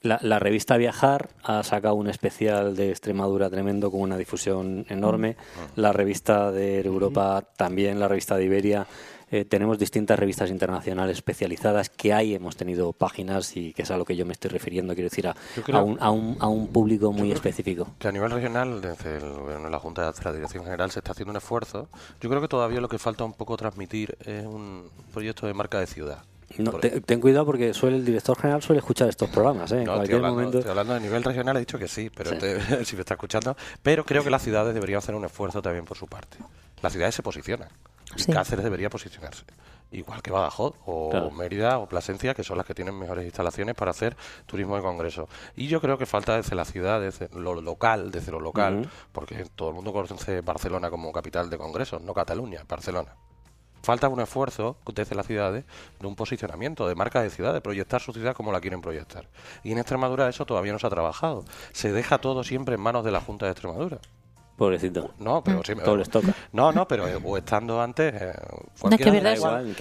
la, revista Viajar ha sacado un especial de Extremadura tremendo con una difusión enorme. Mm. La revista de Europa también, la revista de Iberia eh, tenemos distintas revistas internacionales especializadas que hay, hemos tenido páginas y que es a lo que yo me estoy refiriendo, quiero decir, a, a, un, a, un, a un, público muy específico. Que a nivel regional, desde el la Junta de la Dirección General se está haciendo un esfuerzo. Yo creo que todavía lo que falta un poco transmitir es un proyecto de marca de ciudad. No, ten cuidado porque suele, el director general suele escuchar estos programas. ¿eh? En cualquier estoy hablando, momento. Estoy hablando a nivel regional, he dicho que sí, pero si me está escuchando. Pero creo que las ciudades deberían hacer un esfuerzo también por su parte. Las ciudades se posicionan. Y Cáceres debería posicionarse. Igual que Badajoz o Mérida o Plasencia, que son las que tienen mejores instalaciones para hacer turismo de congreso. Y yo creo que falta desde la ciudad, desde lo local, desde lo local, porque todo el mundo conoce Barcelona como capital de congresos, no Cataluña, Barcelona. Falta un esfuerzo desde las ciudades de un posicionamiento, de marca de ciudad, de proyectar su ciudad como la quieren proyectar. Y en Extremadura eso todavía no se ha trabajado. Se deja todo siempre en manos de la Junta de Extremadura. Pobrecito. No, pero sí, Todo les toca. No, no, pero o estando antes, eh, cualquiera,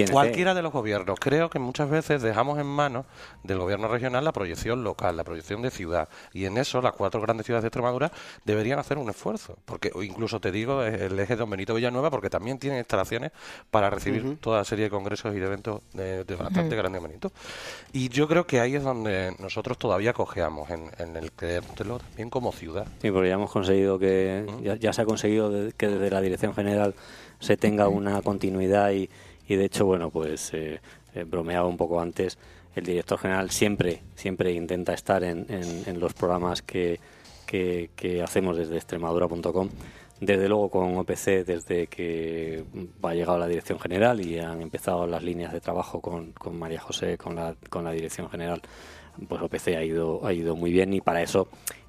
cualquiera de los gobiernos. Creo que muchas veces dejamos en manos del gobierno regional la proyección local, la proyección de ciudad. Y en eso las cuatro grandes ciudades de Extremadura deberían hacer un esfuerzo. Porque incluso te digo el eje de Don Benito Villanueva, porque también tienen instalaciones para recibir toda serie de congresos y de eventos de, bastante grande magnitud. Y yo creo que ahí es donde nosotros todavía cojeamos, en, en el creértelo también como ciudad. Sí, porque ya hemos conseguido que ya, se ha conseguido que desde la Dirección General se tenga una continuidad y, y de hecho, bueno, pues eh, eh, bromeaba un poco antes, el director general siempre, siempre intenta estar en, en, los programas que, que, hacemos desde extremadura.com. Desde luego con OPC, desde que ha llegado la Dirección General y han empezado las líneas de trabajo con, con María José, con la, con la Dirección General, pues OPC ha ido, ha ido muy bien y para eso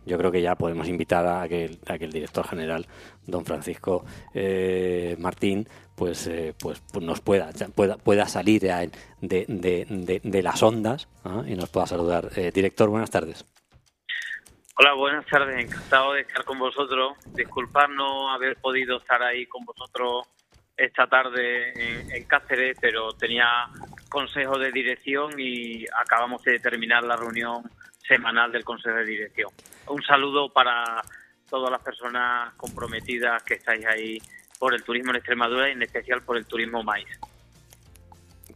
yo creo que ya podemos invitar a que, el director general, don Francisco eh, Martín, pues, eh, pues, pues, nos pueda, pueda, pueda salir de, de, de, las ondas ¿ah? y nos pueda saludar. Eh, director, buenas tardes. Hola, buenas tardes. Encantado de estar con vosotros. Disculpad no haber podido estar ahí con vosotros esta tarde en, Cáceres, pero tenía consejo de dirección y acabamos de terminar la reunión semanal del consejo de dirección. Un saludo para todas las personas comprometidas que estáis ahí por el turismo en Extremadura y en especial por el turismo maíz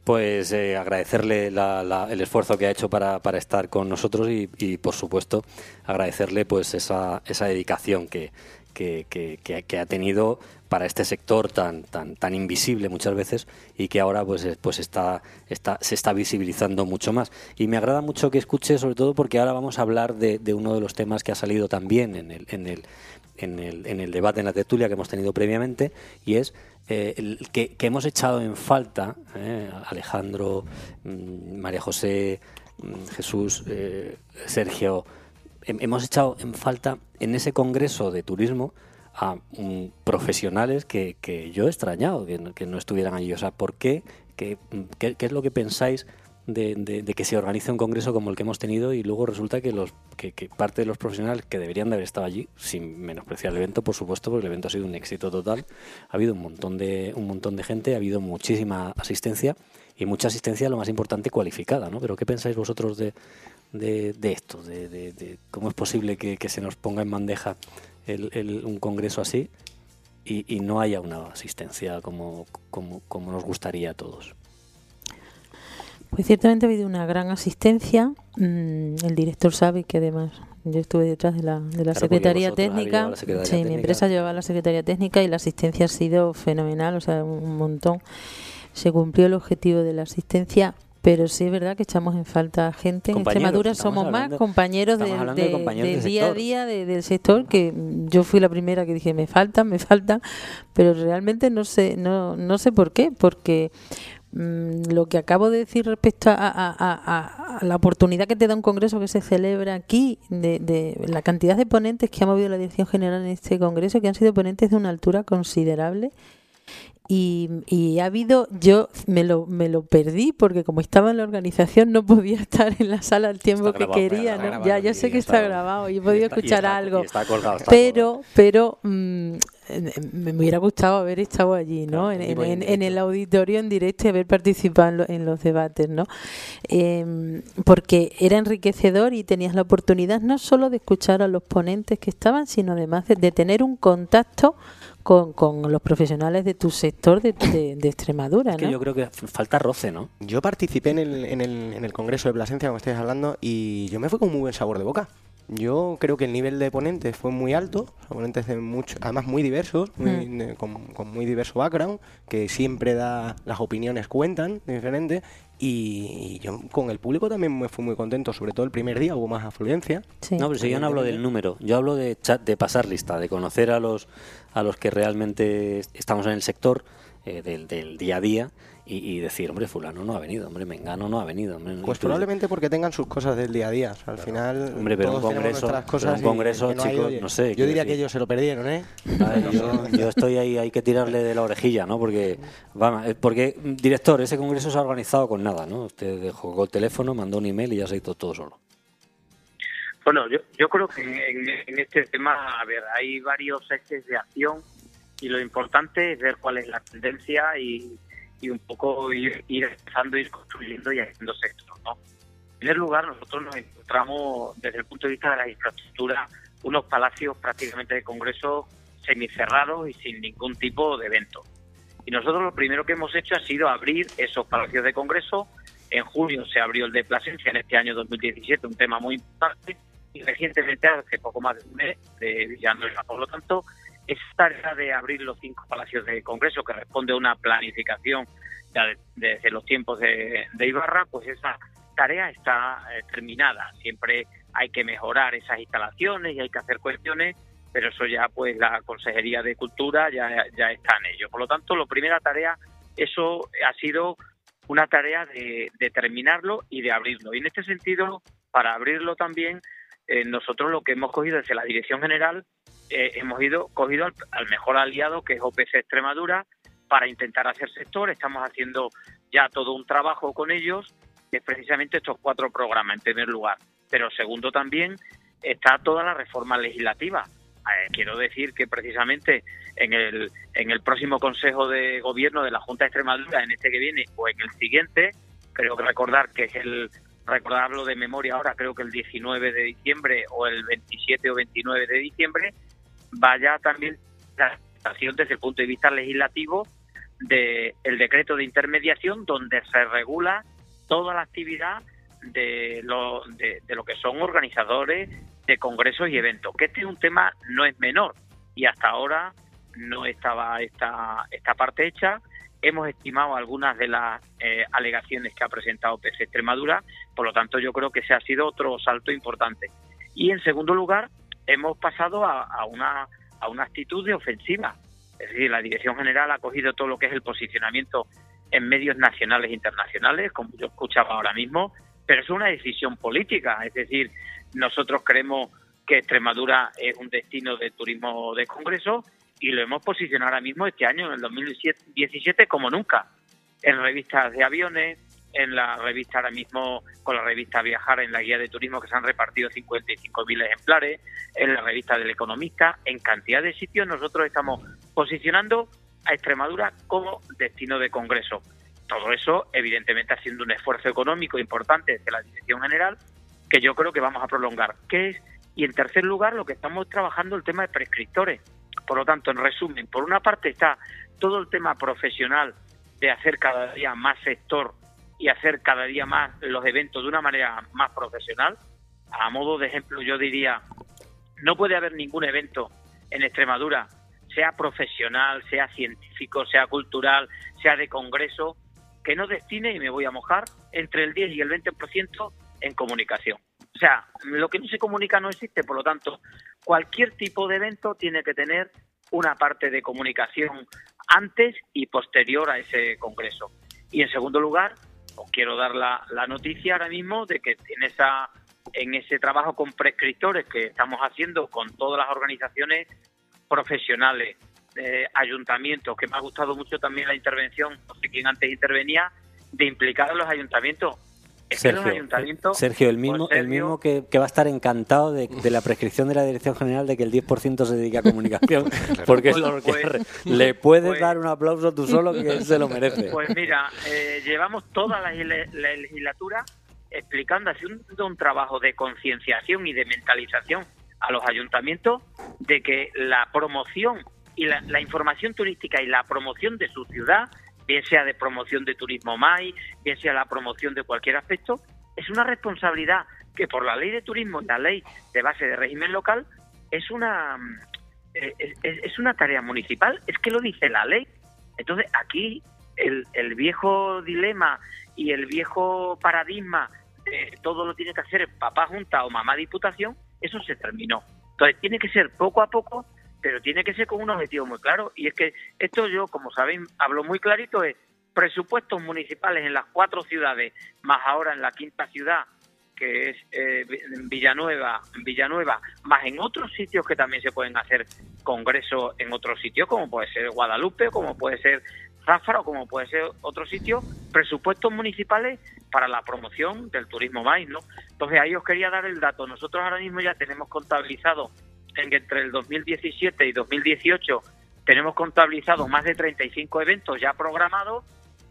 pues eh, agradecerle el esfuerzo que ha hecho para, estar con nosotros y, por supuesto agradecerle pues esa, esa dedicación que, que, ha tenido para este sector tan tan tan invisible muchas veces y que ahora pues pues está, está se está visibilizando mucho más. Y me agrada mucho que escuche sobre todo porque ahora vamos a hablar de, de uno de los temas que ha salido también en el, en el en el, en el debate en la tertulia que hemos tenido previamente y es eh, que, hemos echado en falta, eh, Alejandro, mm, María José, mm, Jesús, eh, Sergio, hemos echado en falta en ese congreso de turismo a mm, profesionales que, que, yo he extrañado que, que, no estuvieran allí. O sea, ¿por qué? ¿Qué, qué, qué es lo que pensáis? De, que se organice un congreso como el que hemos tenido y luego resulta que los que, parte de los profesionales que deberían de haber estado allí, sin menospreciar el evento, por supuesto, porque el evento ha sido un éxito total, ha habido un montón de un montón de gente, ha habido muchísima asistencia y mucha asistencia, lo más importante, cualificada, ¿no? Pero ¿qué pensáis vosotros de, de, esto? De, cómo es posible que, se nos ponga en bandeja el, un congreso así y, y, no haya una asistencia como, como, como nos gustaría a todos. Pues ciertamente ha habido una gran asistencia. Mm, el director sabe que además yo estuve detrás de la, de la Secretaría Técnica. sí, mi empresa llevaba la Secretaría Técnica y la asistencia ha sido fenomenal, o sea, un montón. Se cumplió el objetivo de la asistencia, pero sí es verdad que echamos en falta gente. En Extremadura somos más compañeros, de, día a día del sector, que yo fui la primera que dije, me faltan, me faltan, pero realmente no sé, no, no sé por qué, porque lo que acabo de decir respecto a, la oportunidad que te da un congreso que se celebra aquí, de, la cantidad de ponentes que ha movido la Dirección General en este congreso, que han sido ponentes de una altura considerable. Y, ha habido, yo me lo, me lo perdí porque como estaba en la organización no podía estar en la sala al tiempo que quería. ya, ya sé que está, grabado y he podido escuchar algo. pero, pero mm, me hubiera gustado haber estado allí, ¿no? en, el auditorio en directo y haber participado en, los debates, ¿no? Em, porque era enriquecedor y tenías la oportunidad no solo de escuchar a los ponentes que estaban, sino además de, tener un contacto con, con, los profesionales de tu sector de, de, Extremadura. Es que yo creo que falta roce, ¿no? Yo participé en el, en el, en el Congreso de Plasencia, como estáis hablando, y yo me fui con muy buen sabor de boca. Yo creo que el nivel de ponentes fue muy alto, ponentes de mucho, además muy diversos, mm. con, muy diverso background, que siempre da las opiniones cuentan diferentes. Y, yo con el público también me fui muy contento, sobre todo el primer día hubo más afluencia. No, pero si yo no hablo del número, yo hablo de chat, de pasar lista, de conocer a los a los que realmente estamos en el sector eh, del, del día a día y, decir, hombre, fulano no ha venido, hombre, Mengano no ha venido. pues probablemente porque tengan sus cosas del día a día. al final, hombre, pero un congreso, cosas un congreso, chicos, no sé. Yo diría que ellos se lo perdieron, ¿eh? yo, estoy ahí, hay que tirarle de la orejilla, ¿no? Porque, vamos, porque, director, ese congreso se ha organizado con nada, ¿no? Usted dejó el teléfono, mandó un email y ya se hizo todo solo. Bueno, yo, yo creo que en, este tema, a ver, hay varios ejes de acción y lo importante es ver cuál es la tendencia y y un poco ir, ir empezando, ir construyendo y haciendo sector. ¿no? En primer lugar, nosotros nos encontramos desde el punto de vista de la infraestructura unos palacios prácticamente de congreso semicerrados y sin ningún tipo de evento. Y nosotros lo primero que hemos hecho ha sido abrir esos palacios de congreso. En junio se abrió el de Plasencia en este año 2017, un tema muy importante. Y recientemente, hace poco más de un mes, de Villanueva. Por lo tanto, esa tarea de abrir los cinco palacios de Congreso, que responde a una planificación desde los tiempos de, Ibarra, pues esa tarea está eh, terminada. Siempre hay que mejorar esas instalaciones y hay que hacer cuestiones, pero eso ya pues la Consejería de Cultura ya, está en ello. Por lo tanto, la primera tarea, eso ha sido una tarea de, de terminarlo y de abrirlo. Y en este sentido, para abrirlo también, eh, nosotros lo que hemos cogido desde la Dirección General eh, hemos ido cogido al, mejor aliado que es OPC Extremadura para intentar hacer sector. Estamos haciendo ya todo un trabajo con ellos, que es precisamente estos cuatro programas en primer lugar. Pero segundo también está toda la reforma legislativa, eh, quiero decir que precisamente en el, en el próximo Consejo de Gobierno de la Junta de Extremadura, en este que viene o en el siguiente, creo que recordar que es el, recordarlo de memoria ahora, creo que el 19 de diciembre o el 27 o 29 de diciembre, vaya también la situación desde el punto de vista legislativo del el decreto de intermediación donde se regula toda la actividad de lo, de, lo que son organizadores de congresos y eventos, que este es un tema no es menor y hasta ahora no estaba esta, esta parte hecha. Hemos estimado algunas de las eh, alegaciones que ha presentado PC Extremadura, por lo tanto yo creo que ese ha sido otro salto importante. Y en segundo lugar, hemos pasado a, una, a una actitud de ofensiva. Es decir, la Dirección General ha cogido todo lo que es el posicionamiento en medios nacionales e internacionales, como yo escuchaba ahora mismo, pero es una decisión política. Es decir, nosotros creemos que Extremadura es un destino de turismo de congreso y lo hemos posicionado ahora mismo este año, en el 2017, como nunca, en revistas de aviones, en la revista ahora mismo, con la revista Viajar, en la guía de turismo que se han repartido 55.000 ejemplares, en la revista del Economista, en cantidad de sitios nosotros estamos posicionando a Extremadura como destino de congreso. Todo eso, evidentemente, haciendo un esfuerzo económico importante de la Dirección General, que yo creo que vamos a prolongar. ¿Qué es? Y en tercer lugar, lo que estamos trabajando el tema de prescriptores. Por lo tanto, en resumen, por una parte está todo el tema profesional de hacer cada día más sector y hacer cada día más los eventos de una manera más profesional. A modo de ejemplo, yo diría, no puede haber ningún evento en Extremadura, sea profesional, sea científico, sea cultural, sea de congreso, que no destine, y me voy a mojar, entre el 10 y el 20% en comunicación. O sea, lo que no se comunica no existe, por lo tanto, cualquier tipo de evento tiene que tener una parte de comunicación antes y posterior a ese congreso. Y en segundo lugar, os quiero dar la, noticia ahora mismo de que en esa en ese trabajo con prescriptores que estamos haciendo con todas las organizaciones profesionales, eh, ayuntamientos, que me ha gustado mucho también la intervención, no sé quién antes intervenía, de implicar a los ayuntamientos. Sergio, el mismo, el mismo que, va a estar encantado de, la prescripción de la Dirección General de que el 10% se dedique a comunicación, porque es lo que pues, le puedes pues dar un aplauso tú solo que él se lo merece. Pues mira, eh, llevamos toda la, legislatura explicando, haciendo un trabajo de concienciación y de mentalización a los ayuntamientos de que la promoción y la, información turística y la promoción de su ciudad, bien sea de promoción de turismo MAI, bien sea la promoción de cualquier aspecto, es una responsabilidad que por la ley de turismo, la ley de base de régimen local, es una eh, es, una tarea municipal, es que lo dice la ley. Entonces aquí el, el viejo dilema y el viejo paradigma de todo lo tiene que hacer papá junta o mamá diputación, eso se terminó. Entonces tiene que ser poco a poco pero tiene que ser con un objetivo muy claro. Y es que esto yo, como sabéis, hablo muy clarito, es presupuestos municipales en las cuatro ciudades, más ahora en la quinta ciudad, que es eh, Villanueva, Villanueva, más en otros sitios que también se pueden hacer congresos en otros sitios, como puede ser Guadalupe, como puede ser Zafra o como puede ser otro sitio, presupuestos municipales para la promoción del turismo más, ¿no? Entonces ahí os quería dar el dato. Nosotros ahora mismo ya tenemos contabilizado en que entre el 2017 y 2018 tenemos contabilizado más de 35 eventos ya programados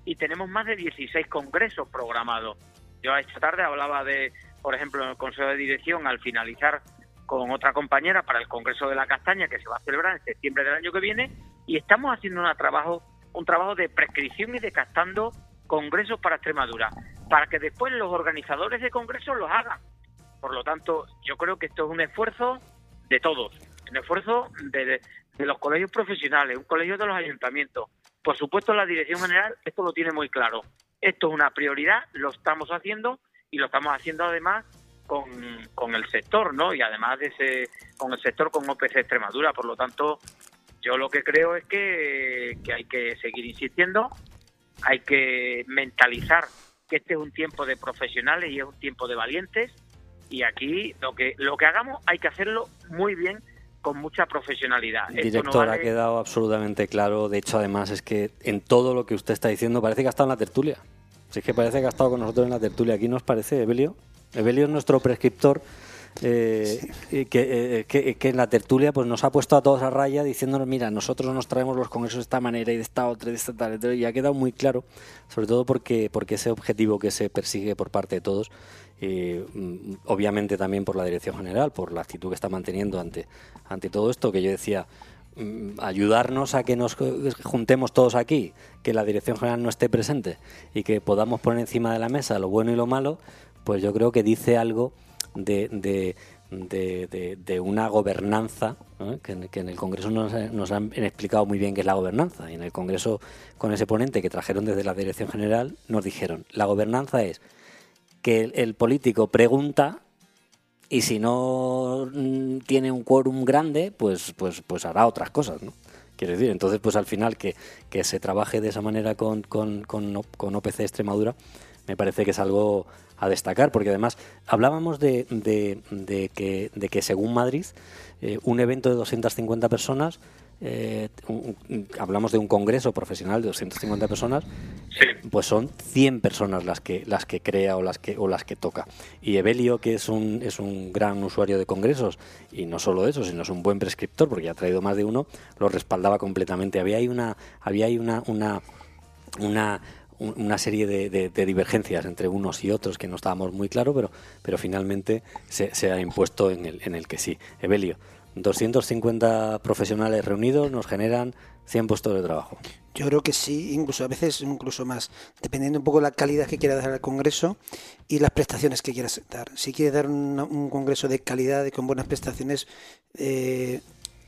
y tenemos más de 16 congresos programados. Yo esta tarde hablaba de, por ejemplo, en el Consejo de Dirección, al finalizar con otra compañera para el Congreso de la Castaña que se va a celebrar en septiembre del año que viene y estamos haciendo un trabajo, un trabajo de prescripción y de captando congresos para Extremadura, para que después los organizadores de congresos los hagan. Por lo tanto, yo creo que esto es un esfuerzo de todos, un esfuerzo de, los colegios profesionales, un colegio de los ayuntamientos. Por supuesto, la Dirección General esto lo tiene muy claro. Esto es una prioridad, lo estamos haciendo y lo estamos haciendo además con, con el sector, ¿no? Y además de ese, con el sector con OPC Extremadura. Por lo tanto, yo lo que creo es que, que hay que seguir insistiendo, hay que mentalizar que este es un tiempo de profesionales y es un tiempo de valientes y aquí lo que lo que hagamos hay que hacerlo muy bien con mucha profesionalidad. Director, ha quedado absolutamente claro. De hecho, además, es que en todo lo que usted está diciendo parece que ha estado en la tertulia. Si es que parece que ha estado con nosotros en la tertulia. Aquí nos parece, Evelio. Evelio es nuestro prescriptor eh, que, que, que, en la tertulia pues nos ha puesto a todos a raya diciéndonos, mira, nosotros nos traemos los congresos de esta manera y de esta otra, y de esta tal, y ha quedado muy claro, sobre todo porque, porque ese objetivo que se persigue por parte de todos, eh, obviamente también por la dirección general, por la actitud que está manteniendo ante, ante todo esto, que yo decía, Mm, ayudarnos a que nos juntemos todos aquí, que la dirección general no esté presente y que podamos poner encima de la mesa lo bueno y lo malo, pues yo creo que dice algo de, de, una gobernanza, que, en el Congreso nos, nos, han explicado muy bien qué es la gobernanza. Y en el Congreso, con ese ponente que trajeron desde la Dirección General, nos dijeron, la gobernanza es que el político pregunta y si no mm, tiene un quórum grande, pues, pues, pues hará otras cosas, ¿no? Quiero decir, entonces, pues al final que, que se trabaje de esa manera con, con, con, OPC Extremadura, me parece que es algo a destacar, porque además hablábamos de, de, de, que, de que según Madrid, eh, un evento de 250 personas eh, hablamos de un congreso profesional de 250 personas, pues son 100 personas las que las que crea o las que o las que toca. Y Evelio, que es un es un gran usuario de congresos y no solo eso, sino es un buen prescriptor porque ha traído más de uno, lo respaldaba completamente. Había ahí una había ahí una una una una serie de, divergencias entre unos y otros que no estábamos muy claro, pero, pero finalmente se, se ha impuesto en el, en el que sí. Evelio, 250 profesionales reunidos nos generan 100 puestos de trabajo. Yo creo que sí, incluso a veces incluso más, dependiendo un poco de la calidad que quiera dar al Congreso y las prestaciones que quieras dar. Si quieres dar un, Congreso de calidad y con buenas prestaciones, eh,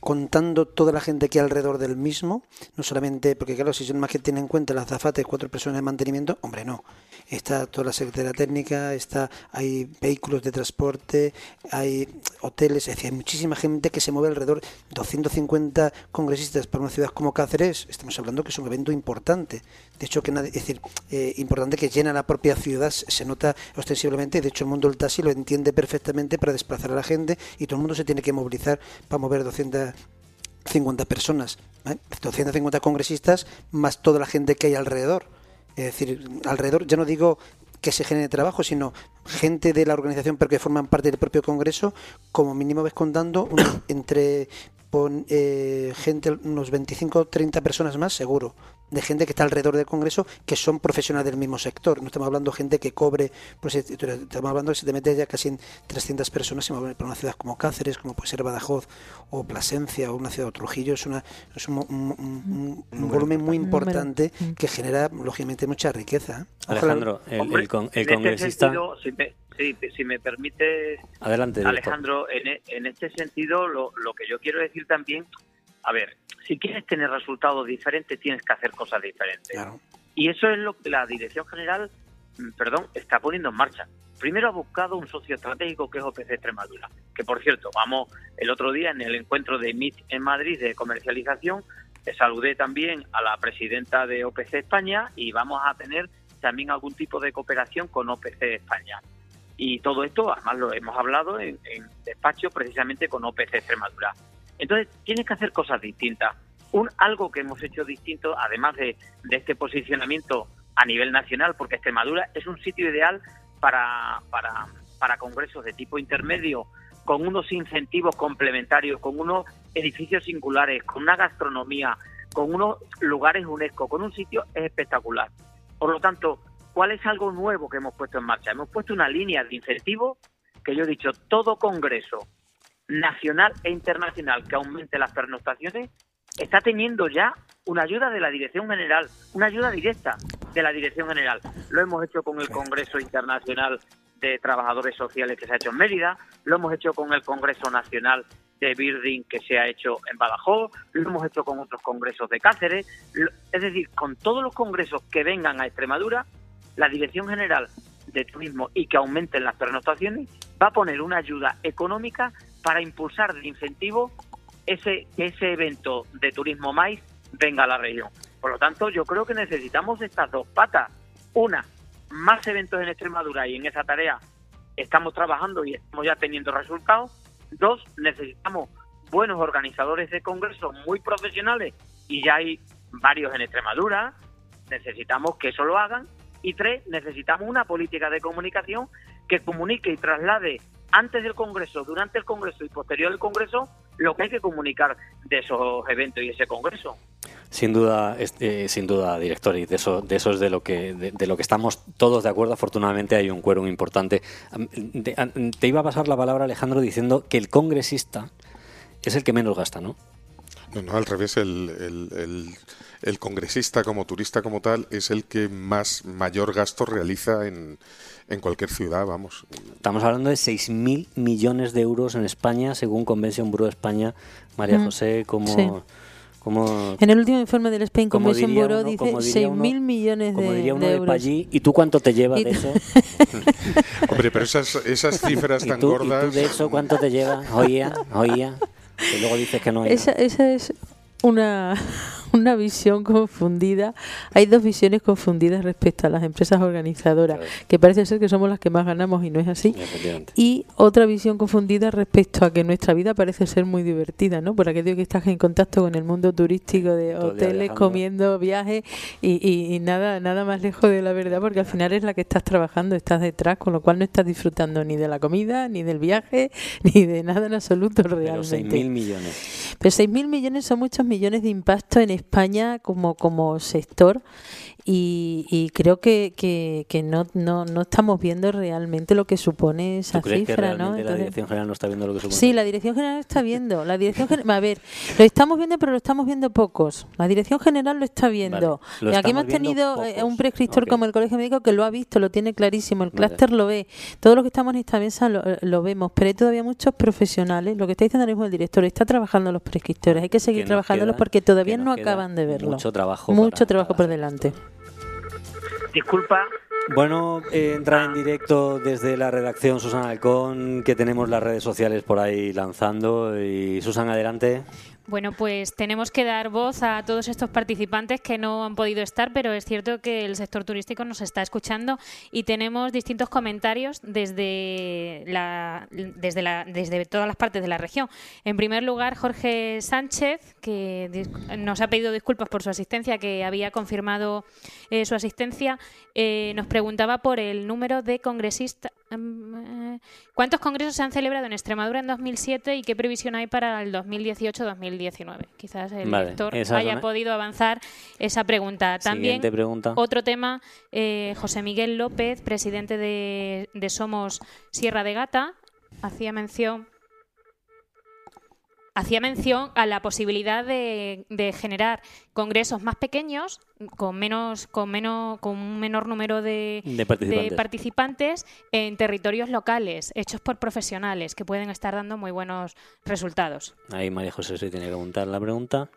contando toda la gente que hay alrededor del mismo, no solamente, porque claro, si son más que tienen en cuenta las zafates, cuatro personas de mantenimiento, hombre, no. Está toda la Secretaría Técnica, está, hay vehículos de transporte, hay hoteles, es decir, hay muchísima gente que se mueve alrededor, 250 congresistas para una ciudad como Cáceres, estamos hablando que es un evento importante. De hecho, que es decir, eh, importante que llena la propia ciudad, se nota ostensiblemente, de hecho el mundo del taxi lo entiende perfectamente para desplazar a la gente y todo el mundo se tiene que movilizar para mover 250 personas, 250 congresistas más toda la gente que hay alrededor. Es decir, alrededor, ya no digo que se genere trabajo, sino gente de la organización pero que forman parte del propio Congreso, como mínimo ves contando entre eh, gente, unos 25 o 30 personas más, seguro, de gente que está alrededor del Congreso que son profesionales del mismo sector. No estamos hablando de gente que cobre, pues, estamos hablando de que se te mete ya casi en 300 personas para una ciudad como Cáceres, como puede ser Badajoz o Plasencia o una ciudad de Trujillo. Es, una, es un, volumen muy importante que genera, lógicamente, mucha riqueza. ¿eh? Alejandro, el, el, este congresista... si, me, permite, Adelante, Alejandro, en, e, en, este sentido, lo, lo que yo quiero decir también, a ver, si quieres tener resultados diferentes, tienes que hacer cosas diferentes. Y eso es lo que la Dirección General, mm, perdón, está poniendo en marcha. Primero ha buscado un socio estratégico que es OPC Extremadura, que por cierto, vamos el otro día en el encuentro de MIT en Madrid de comercialización, saludé también a la presidenta de OPC España y vamos a tener también algún tipo de cooperación con OPC España. Y todo esto, además lo hemos hablado en, en despacho precisamente con OPC Extremadura. Entonces, tienes que hacer cosas distintas. Un, algo que hemos hecho distinto, además de, este posicionamiento a nivel nacional, porque Extremadura es un sitio ideal para, para, para congresos de tipo intermedio, con unos incentivos complementarios, con unos edificios singulares, con una gastronomía, con unos lugares UNESCO, con un sitio espectacular. Por lo tanto, ¿cuál es algo nuevo que hemos puesto en marcha? Hemos puesto una línea de incentivos que yo he dicho, todo congreso nacional e internacional que aumente las pernoctaciones está teniendo ya una ayuda de la Dirección General, una ayuda directa de la Dirección General. Lo hemos hecho con el Congreso Internacional de Trabajadores Sociales que se ha hecho en Mérida, lo hemos hecho con el Congreso Nacional de Birding que se ha hecho en Badajoz, lo hemos hecho con otros congresos de Cáceres, es decir, con todos los congresos que vengan a Extremadura, la Dirección General de Turismo y que aumenten las pernoctaciones va a poner una ayuda económica para impulsar de incentivo ese, ese evento de turismo maíz venga a la región. Por lo tanto, yo creo que necesitamos estas dos patas. Una, más eventos en Extremadura y en esa tarea estamos trabajando y estamos ya teniendo resultados. Dos, necesitamos buenos organizadores de congresos muy profesionales y ya hay varios en Extremadura. Necesitamos que eso lo hagan. Y tres, necesitamos una política de comunicación que comunique y traslade antes del Congreso, durante el Congreso y posterior al Congreso lo que hay que comunicar de esos eventos y ese Congreso. Sin duda, este, sin duda, director, y de eso, de eso es de lo que de, lo que estamos todos de acuerdo. Afortunadamente hay un cuero importante. Te iba a pasar la palabra Alejandro diciendo que el congresista es el que menos gasta, ¿no? No, no, al revés, el, el, congresista como turista como tal es el que más mayor gasto realiza en, en cualquier ciudad, vamos. Estamos hablando de 6.000 millones de euros en España, según Convention Bureau España. María mm, José, como... Como, en el último informe del Spain Convention Bureau dice 6.000 millones de, como diría uno de, euros. allí, ¿Y tú cuánto te llevas de eso? Hombre, pero esas, esas cifras tan gordas... ¿Y tú de eso cuánto te lleva? Oía, oía. Que luego dices que no Esa, esa es una, una visión confundida. Hay dos visiones confundidas respecto a las empresas organizadoras, que parece ser que somos las que más ganamos y no es así. Y otra visión confundida respecto a que nuestra vida parece ser muy divertida, ¿no? Por aquello que estás en contacto con el mundo turístico de hoteles, comiendo, viajes y, nada, nada más lejos de la verdad, porque al final es la que estás trabajando, estás detrás, con lo cual no estás disfrutando ni de la comida, ni del viaje, ni de nada en absoluto realmente. Pero 6.000 millones. Pero 6.000 millones son muchos millones de impacto en España como, como sector y, creo que, que, no, no, no, estamos viendo realmente lo que supone esa cifra, ¿no? la Dirección General no está viendo lo que supone? Sí, la Dirección General está viendo. La Dirección a ver, lo estamos viendo, pero lo estamos viendo pocos. La Dirección General lo está viendo. y aquí hemos tenido eh, un prescriptor como el Colegio Médico que lo ha visto, lo tiene clarísimo. El clúster lo ve. Todos los que estamos en esta mesa lo, vemos. Pero hay todavía muchos profesionales. Lo que está diciendo ahora mismo el director, está trabajando los prescriptores. Hay que seguir trabajándolos porque todavía no acaban de verlo. Mucho trabajo. Mucho trabajo por delante. Disculpa. Bueno, eh, en directo desde la redacción Susana Alcón, que tenemos las redes sociales por ahí lanzando. Y Susana, adelante. Bueno, pues tenemos que dar voz a todos estos participantes que no han podido estar, pero es cierto que el sector turístico nos está escuchando y tenemos distintos comentarios desde, la, desde, desde todas las partes de la región. En primer lugar, Jorge Sánchez, que nos ha pedido disculpas por su asistencia, que había confirmado eh, su asistencia, eh, nos preguntaba por el número de congresistas. Em, eh, ¿Cuántos congresos se han celebrado en Extremadura en 2007 y qué previsión hay para el 2018-2019? 2019. Quizás el lector haya podido avanzar esa pregunta. También otro tema, eh, José Miguel López, presidente de, de Somos Sierra de Gata, hacía mención hacía mención a la posibilidad de, generar congresos más pequeños, con menos, con menos, con un menor número de, participantes. en territorios locales, hechos por profesionales, que pueden estar dando muy buenos resultados. Ahí María José se tiene que preguntar la pregunta.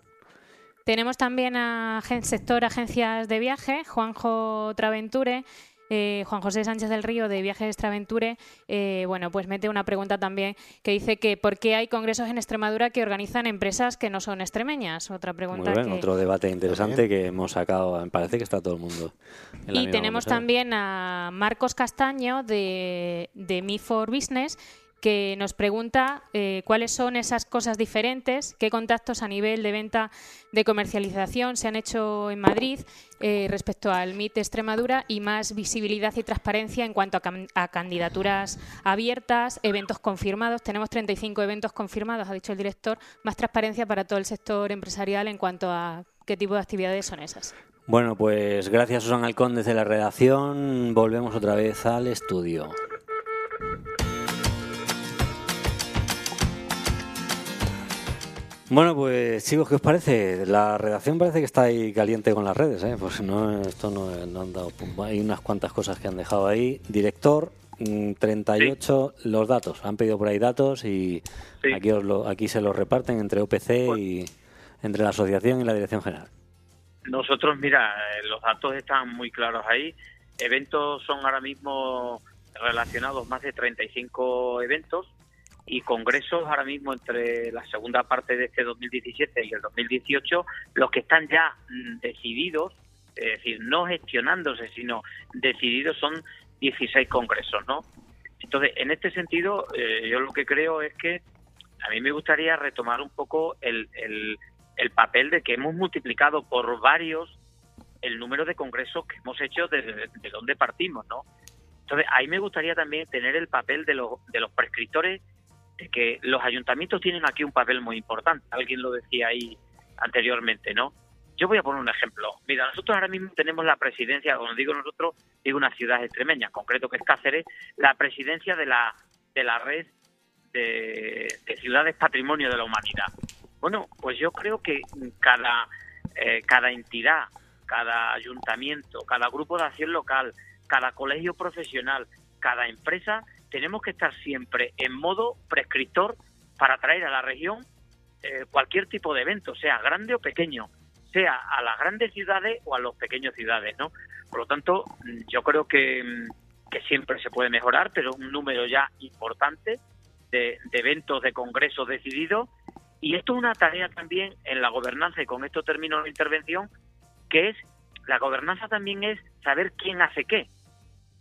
Tenemos también a sector agencias de viaje, Juanjo Traventure, eh, Juan José Sánchez del Río de Viajes Extraventure, eh, bueno, pues mete una pregunta también que dice que ¿por qué hay congresos en Extremadura que organizan empresas que no son extremeñas? Otra pregunta. Muy bien, otro debate interesante que hemos sacado. Me parece que está todo el mundo. y tenemos también a Marcos Castaño de, de Me for Business que nos pregunta eh, cuáles son esas cosas diferentes, qué contactos a nivel de venta de comercialización se han hecho en Madrid eh, respecto al MIT Extremadura y más visibilidad y transparencia en cuanto a, candidaturas abiertas, eventos confirmados. Tenemos 35 eventos confirmados, ha dicho el director, más transparencia para todo el sector empresarial en cuanto a qué tipo de actividades son esas. Bueno, pues gracias Susan Alcón desde la redacción. Volvemos otra vez al estudio. Bueno, pues chicos, ¿qué os parece? La redacción parece que está ahí caliente con las redes, ¿eh? Pues no, esto no, han dado... Hay unas cuantas cosas que han dejado ahí. Director, 38, mm, los datos. Han pedido por ahí datos y aquí, os lo, aquí se los reparten entre OPC y entre la asociación y la dirección general. Nosotros, mira, eh, los datos están muy claros ahí. Eventos son ahora mismo relacionados más de 35 eventos y congresos ahora mismo entre la segunda parte de este 2017 y el 2018, los que están ya mm, decididos, es decir, no gestionándose, sino decididos son 16 congresos, ¿no? Entonces, en este sentido, eh, yo lo que creo es que a mí me gustaría retomar un poco el, el, el papel de que hemos multiplicado por varios el número de congresos que hemos hecho desde de donde partimos, ¿no? Entonces, ahí me gustaría también tener el papel de los, de los prescriptores, que los ayuntamientos tienen aquí un papel muy importante. Alguien lo decía ahí anteriormente, ¿no? Yo voy a poner un ejemplo. Mira, nosotros ahora mismo tenemos la presidencia, cuando digo nosotros, digo una ciudad extremeña, en concreto que es Cáceres, la presidencia de la, de la red de, de ciudades patrimonio de la humanidad. Bueno, pues yo creo que cada, eh, cada entidad, cada ayuntamiento, cada grupo de acción local, cada colegio profesional, cada empresa, tenemos que estar siempre en modo prescriptor para traer a la región eh, cualquier tipo de evento, sea grande o pequeño, sea a las grandes ciudades o a los pequeños ciudades, ¿no? Por lo tanto, yo creo que, que siempre se puede mejorar, pero un número ya importante de, de eventos, de congresos decididos. Y esto es una tarea también en la gobernanza, y con esto termino la intervención, que es, la gobernanza también es saber quién hace qué,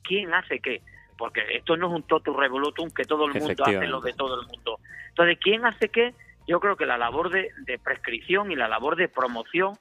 quién hace qué, porque esto no es un totum revolutum que todo el mundo hace lo de todo el mundo. Entonces, ¿quién hace qué? Yo creo que la labor de, de prescripción y la labor de promoción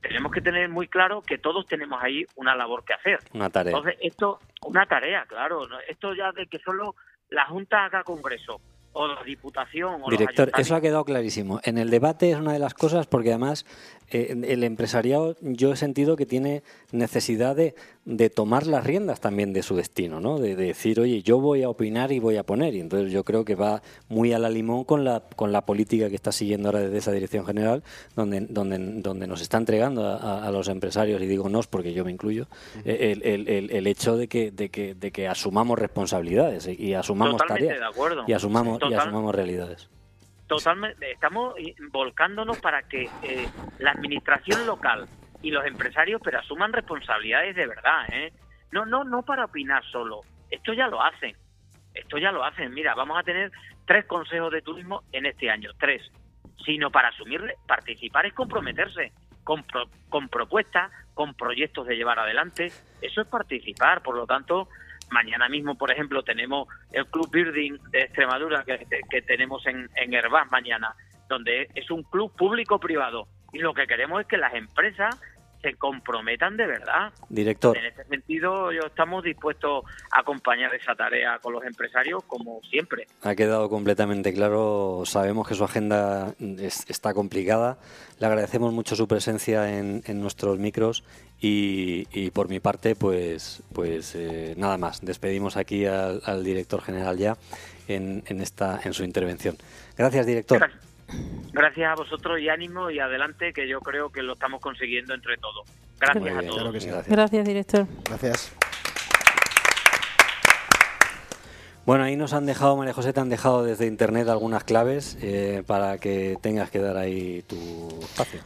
tenemos que tener muy claro que todos tenemos ahí una labor que hacer. Una tarea. Entonces, esto, una tarea, claro. ¿no? Esto ya de que solo la Junta haga congreso o la Diputación o Director, los eso ha quedado clarísimo. En el debate es una de las cosas porque además el empresariado yo he sentido que tiene necesidad de, de tomar las riendas también de su destino, ¿no? De, de decir, oye, yo voy a opinar y voy a poner. Y entonces yo creo que va muy a la limón con la, con la política que está siguiendo ahora desde esa dirección general, donde, donde, donde nos está entregando a, a los empresarios, y digo nos porque yo me incluyo, eh, el, el, el, el hecho de que, de, que, de que asumamos responsabilidades y asumamos Totalmente tareas de acuerdo. y asumamos, y asumamos realidades. Totalmente, estamos volcándonos para que eh, la administración local y los empresarios pero asuman responsabilidades de verdad, ¿eh? No, no, no para opinar solo. Esto ya lo hacen. Esto ya lo hacen. Mira, vamos a tener tres consejos de turismo en este año, tres. Sino para asumir, participar es comprometerse con, pro- con propuestas, con proyectos de llevar adelante. Eso es participar. Por lo tanto, mañana mismo, por ejemplo, tenemos el Club Building de Extremadura que, tenemos en, en mañana, donde es un club público-privado. Y lo que queremos es que las empresas se comprometan de verdad. Director. En este sentido, yo estamos dispuestos a acompañar esa tarea con los empresarios como siempre. Ha quedado completamente claro. Sabemos que su agenda es- está complicada. Le agradecemos mucho su presencia en, en nuestros micros y, y por mi parte, pues, pues eh, nada más. Despedimos aquí al, al director general ya en, en esta en su intervención. Gracias, director. Gracias a vosotros y ánimo y adelante, que yo creo que lo estamos consiguiendo entre todos. Gracias a todos. claro que sí. Gracias. Gracias, director. Gracias. Bueno, ahí nos han dejado, María José, te han dejado desde internet algunas claves eh, para que tengas que dar ahí tu espacio.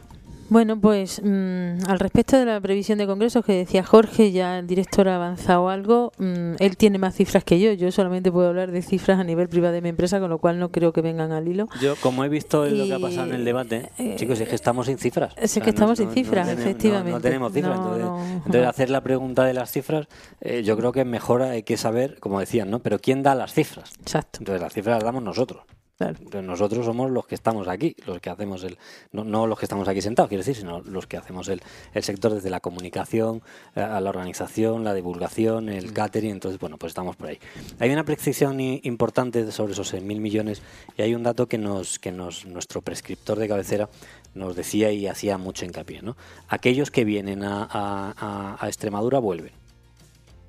Bueno, pues mm, al respecto de la previsión de congresos que decía Jorge, ya el director ha avanzado algo. Mm, él tiene más cifras que yo. Yo solamente puedo hablar de cifras a nivel privado de mi empresa, con lo cual no creo que vengan al hilo. Yo, como he visto en lo que ha Y, pasado en el debate, eh, chicos, es que estamos sin cifras. es que estamos sin cifras, efectivamente. No, tenemos cifras. Entonces, entonces hacer la pregunta de las cifras, eh, yo creo que mejor hay que saber, como decían, ¿no? Pero ¿quién da las cifras? Exacto. Entonces las cifras las damos nosotros. Entonces, nosotros somos los que estamos aquí, los que hacemos el, no, no los que estamos aquí sentados, quiero decir, sino los que hacemos el, el sector desde la comunicación, eh, a la organización, la divulgación, el catering, entonces, bueno, pues estamos por ahí. Hay una precisión importante sobre esos mil millones y hay un dato que nos, que nos, nuestro prescriptor de cabecera nos decía y hacía mucho hincapié, ¿no? Aquellos que vienen a, a- a- a Extremadura vuelven.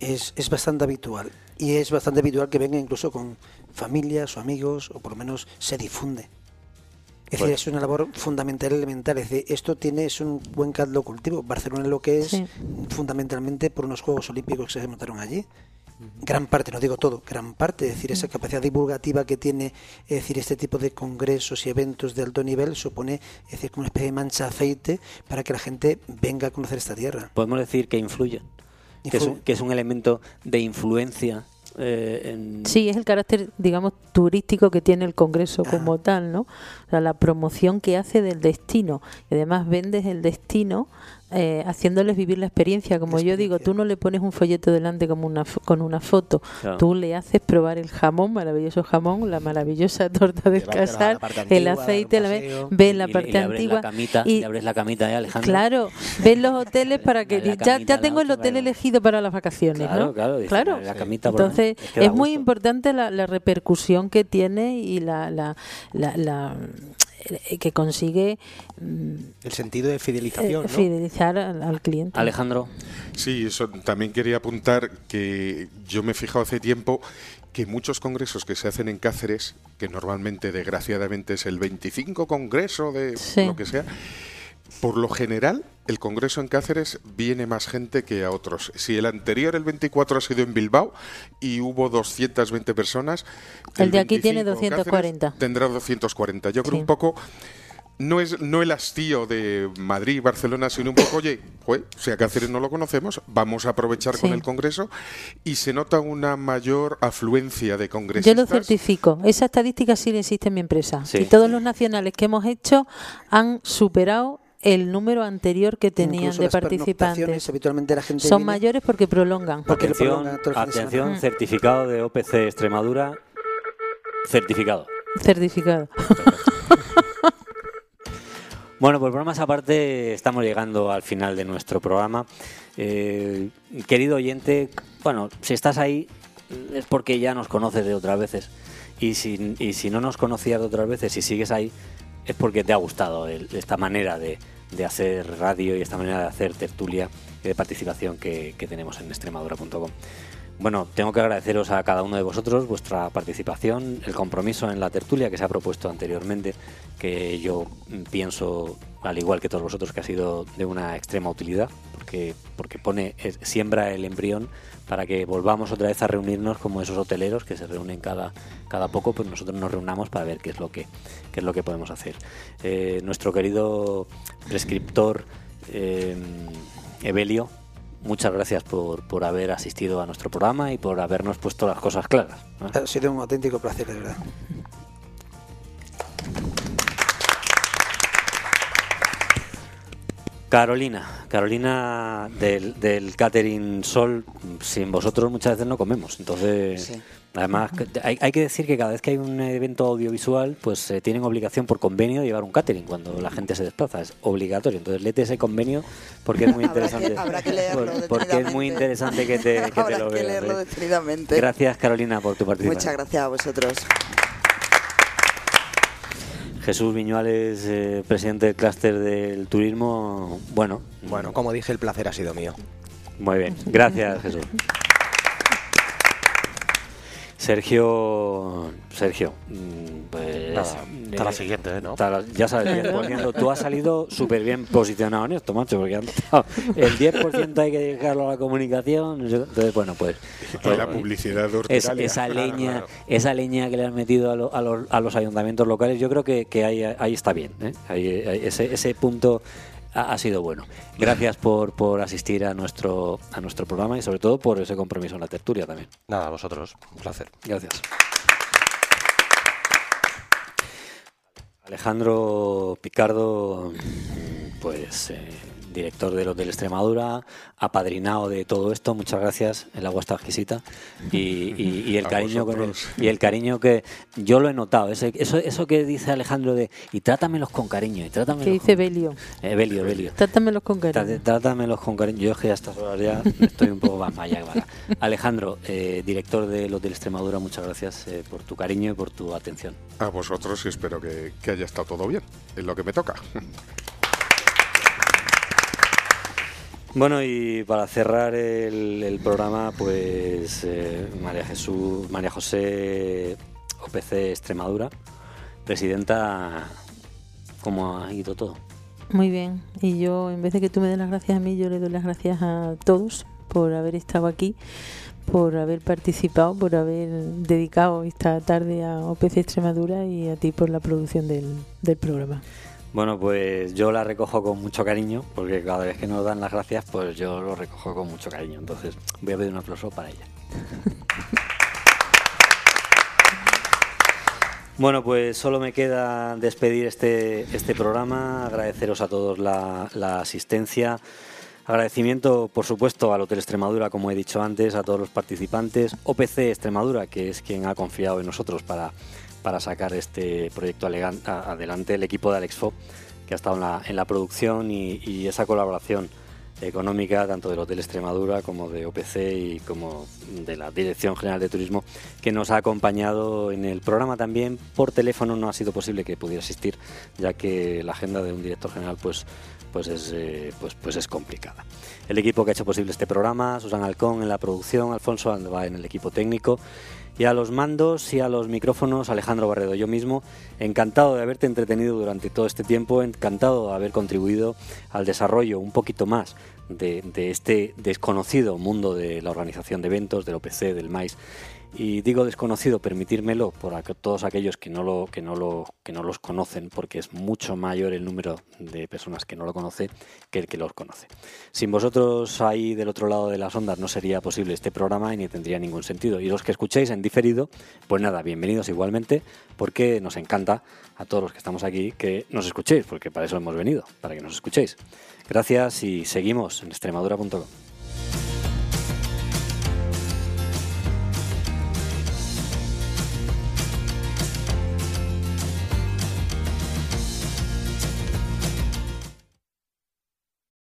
es, es bastante habitual. Y es bastante habitual que venga incluso con familias o amigos, o por lo menos se difunde. Es decir, Pues- es una labor fundamental, elemental. Es decir, esto tiene es un buen caldo cultivo. Barcelona lo que es Sí. fundamentalmente por unos Juegos Olímpicos que se montaron allí. Gran parte, no digo todo, gran parte, es decir, esa capacidad divulgativa que tiene, es decir, este tipo de congresos y eventos de alto nivel supone, es decir, como una especie de mancha de aceite para que la gente venga a conocer esta tierra. Podemos decir que influye, que es, un, Influye. que es un elemento de influencia eh, en, Sí, es el carácter, digamos, turístico que tiene el Congreso como tal, ¿no? O sea, la promoción que hace del destino. Además vendes el destino eh, haciéndoles vivir la experiencia. Como yo digo, tú no le pones un folleto delante como una con una foto, Claro. tú le haces probar el jamón, maravilloso jamón, la maravillosa torta del casar, el aceite, la un ve, paseo. ves la y parte le antigua. la camita, y- le abres la camita, ¿eh, Alejandro? Claro, ves los hoteles para que ya, ya tengo el hotel elegido para las vacaciones, Claro, ¿no? claro, dice, claro. la camita por lo menos, Entonces es que da es muy importante la, la repercusión que tiene y la, la, la- la- que consigue mm, El sentido de eh, fidelización, ¿no? fidelizar al, al cliente. Alejandro, Sí, eso también quería apuntar que yo me he fijado hace tiempo que muchos congresos que se hacen en Cáceres, que normalmente desgraciadamente es el 25 congreso de Sí. lo que sea, por lo general el congreso en Cáceres viene más gente que a otros. Si el anterior, el 24, ha sido en Bilbao y hubo 220 personas, El de aquí tiene 25 Cáceres 240. Tendrá 240. Yo creo Sí. un poco no es no el hastío de Madrid, Barcelona, sino un poco, oye, jue, si a Cáceres no lo conocemos, vamos a aprovechar con Sí. el Congreso y se nota una mayor afluencia de Yo congresistas. lo certifico. Esa estadística sí existe en mi empresa. Sí. Y todos los nacionales que hemos hecho han superado el número anterior que tenían Incluso de las participantes. habitualmente la gente Son viene mayores porque prolongan. porque atención, prolongan todo de certificado de OPC Extremadura, certificado. Certificado. Bueno, pues bromas aparte, estamos llegando al final de nuestro programa. Eh, querido oyente, bueno, si estás ahí es porque ya nos conoces de otras veces. Y si, y si no nos conocías de otras veces y sigues ahí, es porque te ha gustado el- esta manera de, de hacer radio y esta manera de hacer tertulia y de participación que, que tenemos en extremadura.com. Bueno, tengo que agradeceros a cada uno de vosotros vuestra participación, el compromiso en la tertulia que se ha propuesto anteriormente, que yo pienso, al igual que todos vosotros, que ha sido de una extrema utilidad, porque, porque pone, siembra el embrión para que volvamos otra vez a reunirnos como esos hoteleros que se reúnen cada, cada poco, pues nosotros nos reunamos para ver qué es lo que, qué es lo que podemos hacer. Eh, nuestro querido prescriptor eh, Evelio, muchas gracias por, por haber asistido a nuestro programa y por habernos puesto las cosas claras. Ha sido un auténtico placer, de verdad. Carolina, Carolina del, del Catering Sol, sin vosotros muchas veces no comemos. Entonces, Sí. además, hay, hay que decir que cada vez que hay un evento audiovisual, pues eh, tienen obligación por convenio de llevar un catering cuando la gente se desplaza. Es obligatorio. Entonces, léete ese convenio porque es muy Habrá que- interesante. habrá que leerlo Por- porque es muy interesante que te, que te Habrá lo que veas. leerlo ¿eh? detenidamente. Gracias, Carolina, por tu participación. Muchas gracias a vosotros. Jesús Viñuales, eh, presidente del clúster del turismo. Bueno, Bueno, como dije, el placer ha sido mío. Muy bien, gracias Jesús. Sergio, Sergio, mm, pues Nada, hasta la eh, siguiente, ¿eh? ¿no? la- ya sabes, bien, poniendo, tú has salido súper bien posicionado en esto, macho, porque han estado- el 10% hay que dedicarlo a la comunicación, entonces bueno, pues Y la publicidad de es- esa Claro, leña, claro. esa leña que le han metido a, lo- a los, a los ayuntamientos locales, yo creo que, que ahí, ahí está bien, ¿eh? Ahí- ahí- ese, ese punto ha, ha sido bueno. Gracias por, por asistir a nuestro a nuestro programa y sobre todo por ese compromiso en la tertulia también. Nada, a vosotros. Un placer. Gracias. Alejandro Picardo, pues eh, director del Hotel Extremadura, apadrinado de todo esto, muchas gracias, el agua está exquisita y, y- y el cariño con el, y el cariño que yo lo he notado, ese- eso, eso que dice Alejandro de y trátamelos con cariño, y trátamelos Que dice con- Belio. Eh, Belio, Belio. Trátamelos con cariño. Trátamelos con cariño. Yo es que a estas horas ya estoy un poco más maya. Alejandro, eh, director del Hotel Extremadura, muchas gracias eh, por tu cariño y por tu atención. A vosotros y espero que, que haya estado todo bien. Es lo que me toca. Bueno, y para cerrar el, programa, pues eh, María Jesús, María José OPC Extremadura, presidenta, ¿cómo ha ido todo? Muy bien. Y yo, en vez de que tú me des las gracias a mí, yo le doy las gracias a todos por haber estado aquí, por haber participado, por haber dedicado esta tarde a OPC Extremadura y a ti por la producción del programa. Bueno, pues yo la recojo con mucho cariño, porque cada vez que nos dan las gracias, pues yo lo recojo con mucho cariño. Entonces, voy a pedir un aplauso para ella. Bueno, pues solo me queda despedir este, este programa, agradeceros a todos la, la asistencia. Agradecimiento, por supuesto, al Hotel Extremadura, como he dicho antes, a todos los participantes, OPC Extremadura, que es quien ha confiado en nosotros para, para sacar este proyecto adelante, el equipo de Alexfo, que ha estado en la, en producción y, esa colaboración económica, tanto del Hotel Extremadura como de OPC y como de la Dirección General de Turismo, que nos ha acompañado en el programa también. Por teléfono no ha sido posible que pudiera asistir, ya que la agenda de un director general pues, pues, es, eh, pues, pues es complicada. El equipo que ha hecho posible este programa, Susan Alcón en la producción, Alfonso Alba en el equipo técnico. Y a los mandos y a los micrófonos, Alejandro Barredo, yo mismo, encantado de haberte entretenido durante todo este tiempo, encantado de haber contribuido al desarrollo un poquito más de, este desconocido mundo de la organización de eventos, del OPC, del MAIS. Y digo desconocido, permitírmelo por aqu- todos aquellos que no, lo, que, no lo, que no los conocen, porque es mucho mayor el número de personas que no lo conoce que el que los conoce. Sin vosotros ahí del otro lado de las ondas no sería posible este programa y ni tendría ningún sentido. Y los que escuchéis en diferido, pues nada, bienvenidos igualmente, porque nos encanta a todos los que estamos aquí que nos escuchéis, porque para eso hemos venido, para que nos escuchéis. Gracias y seguimos en extremadura.com.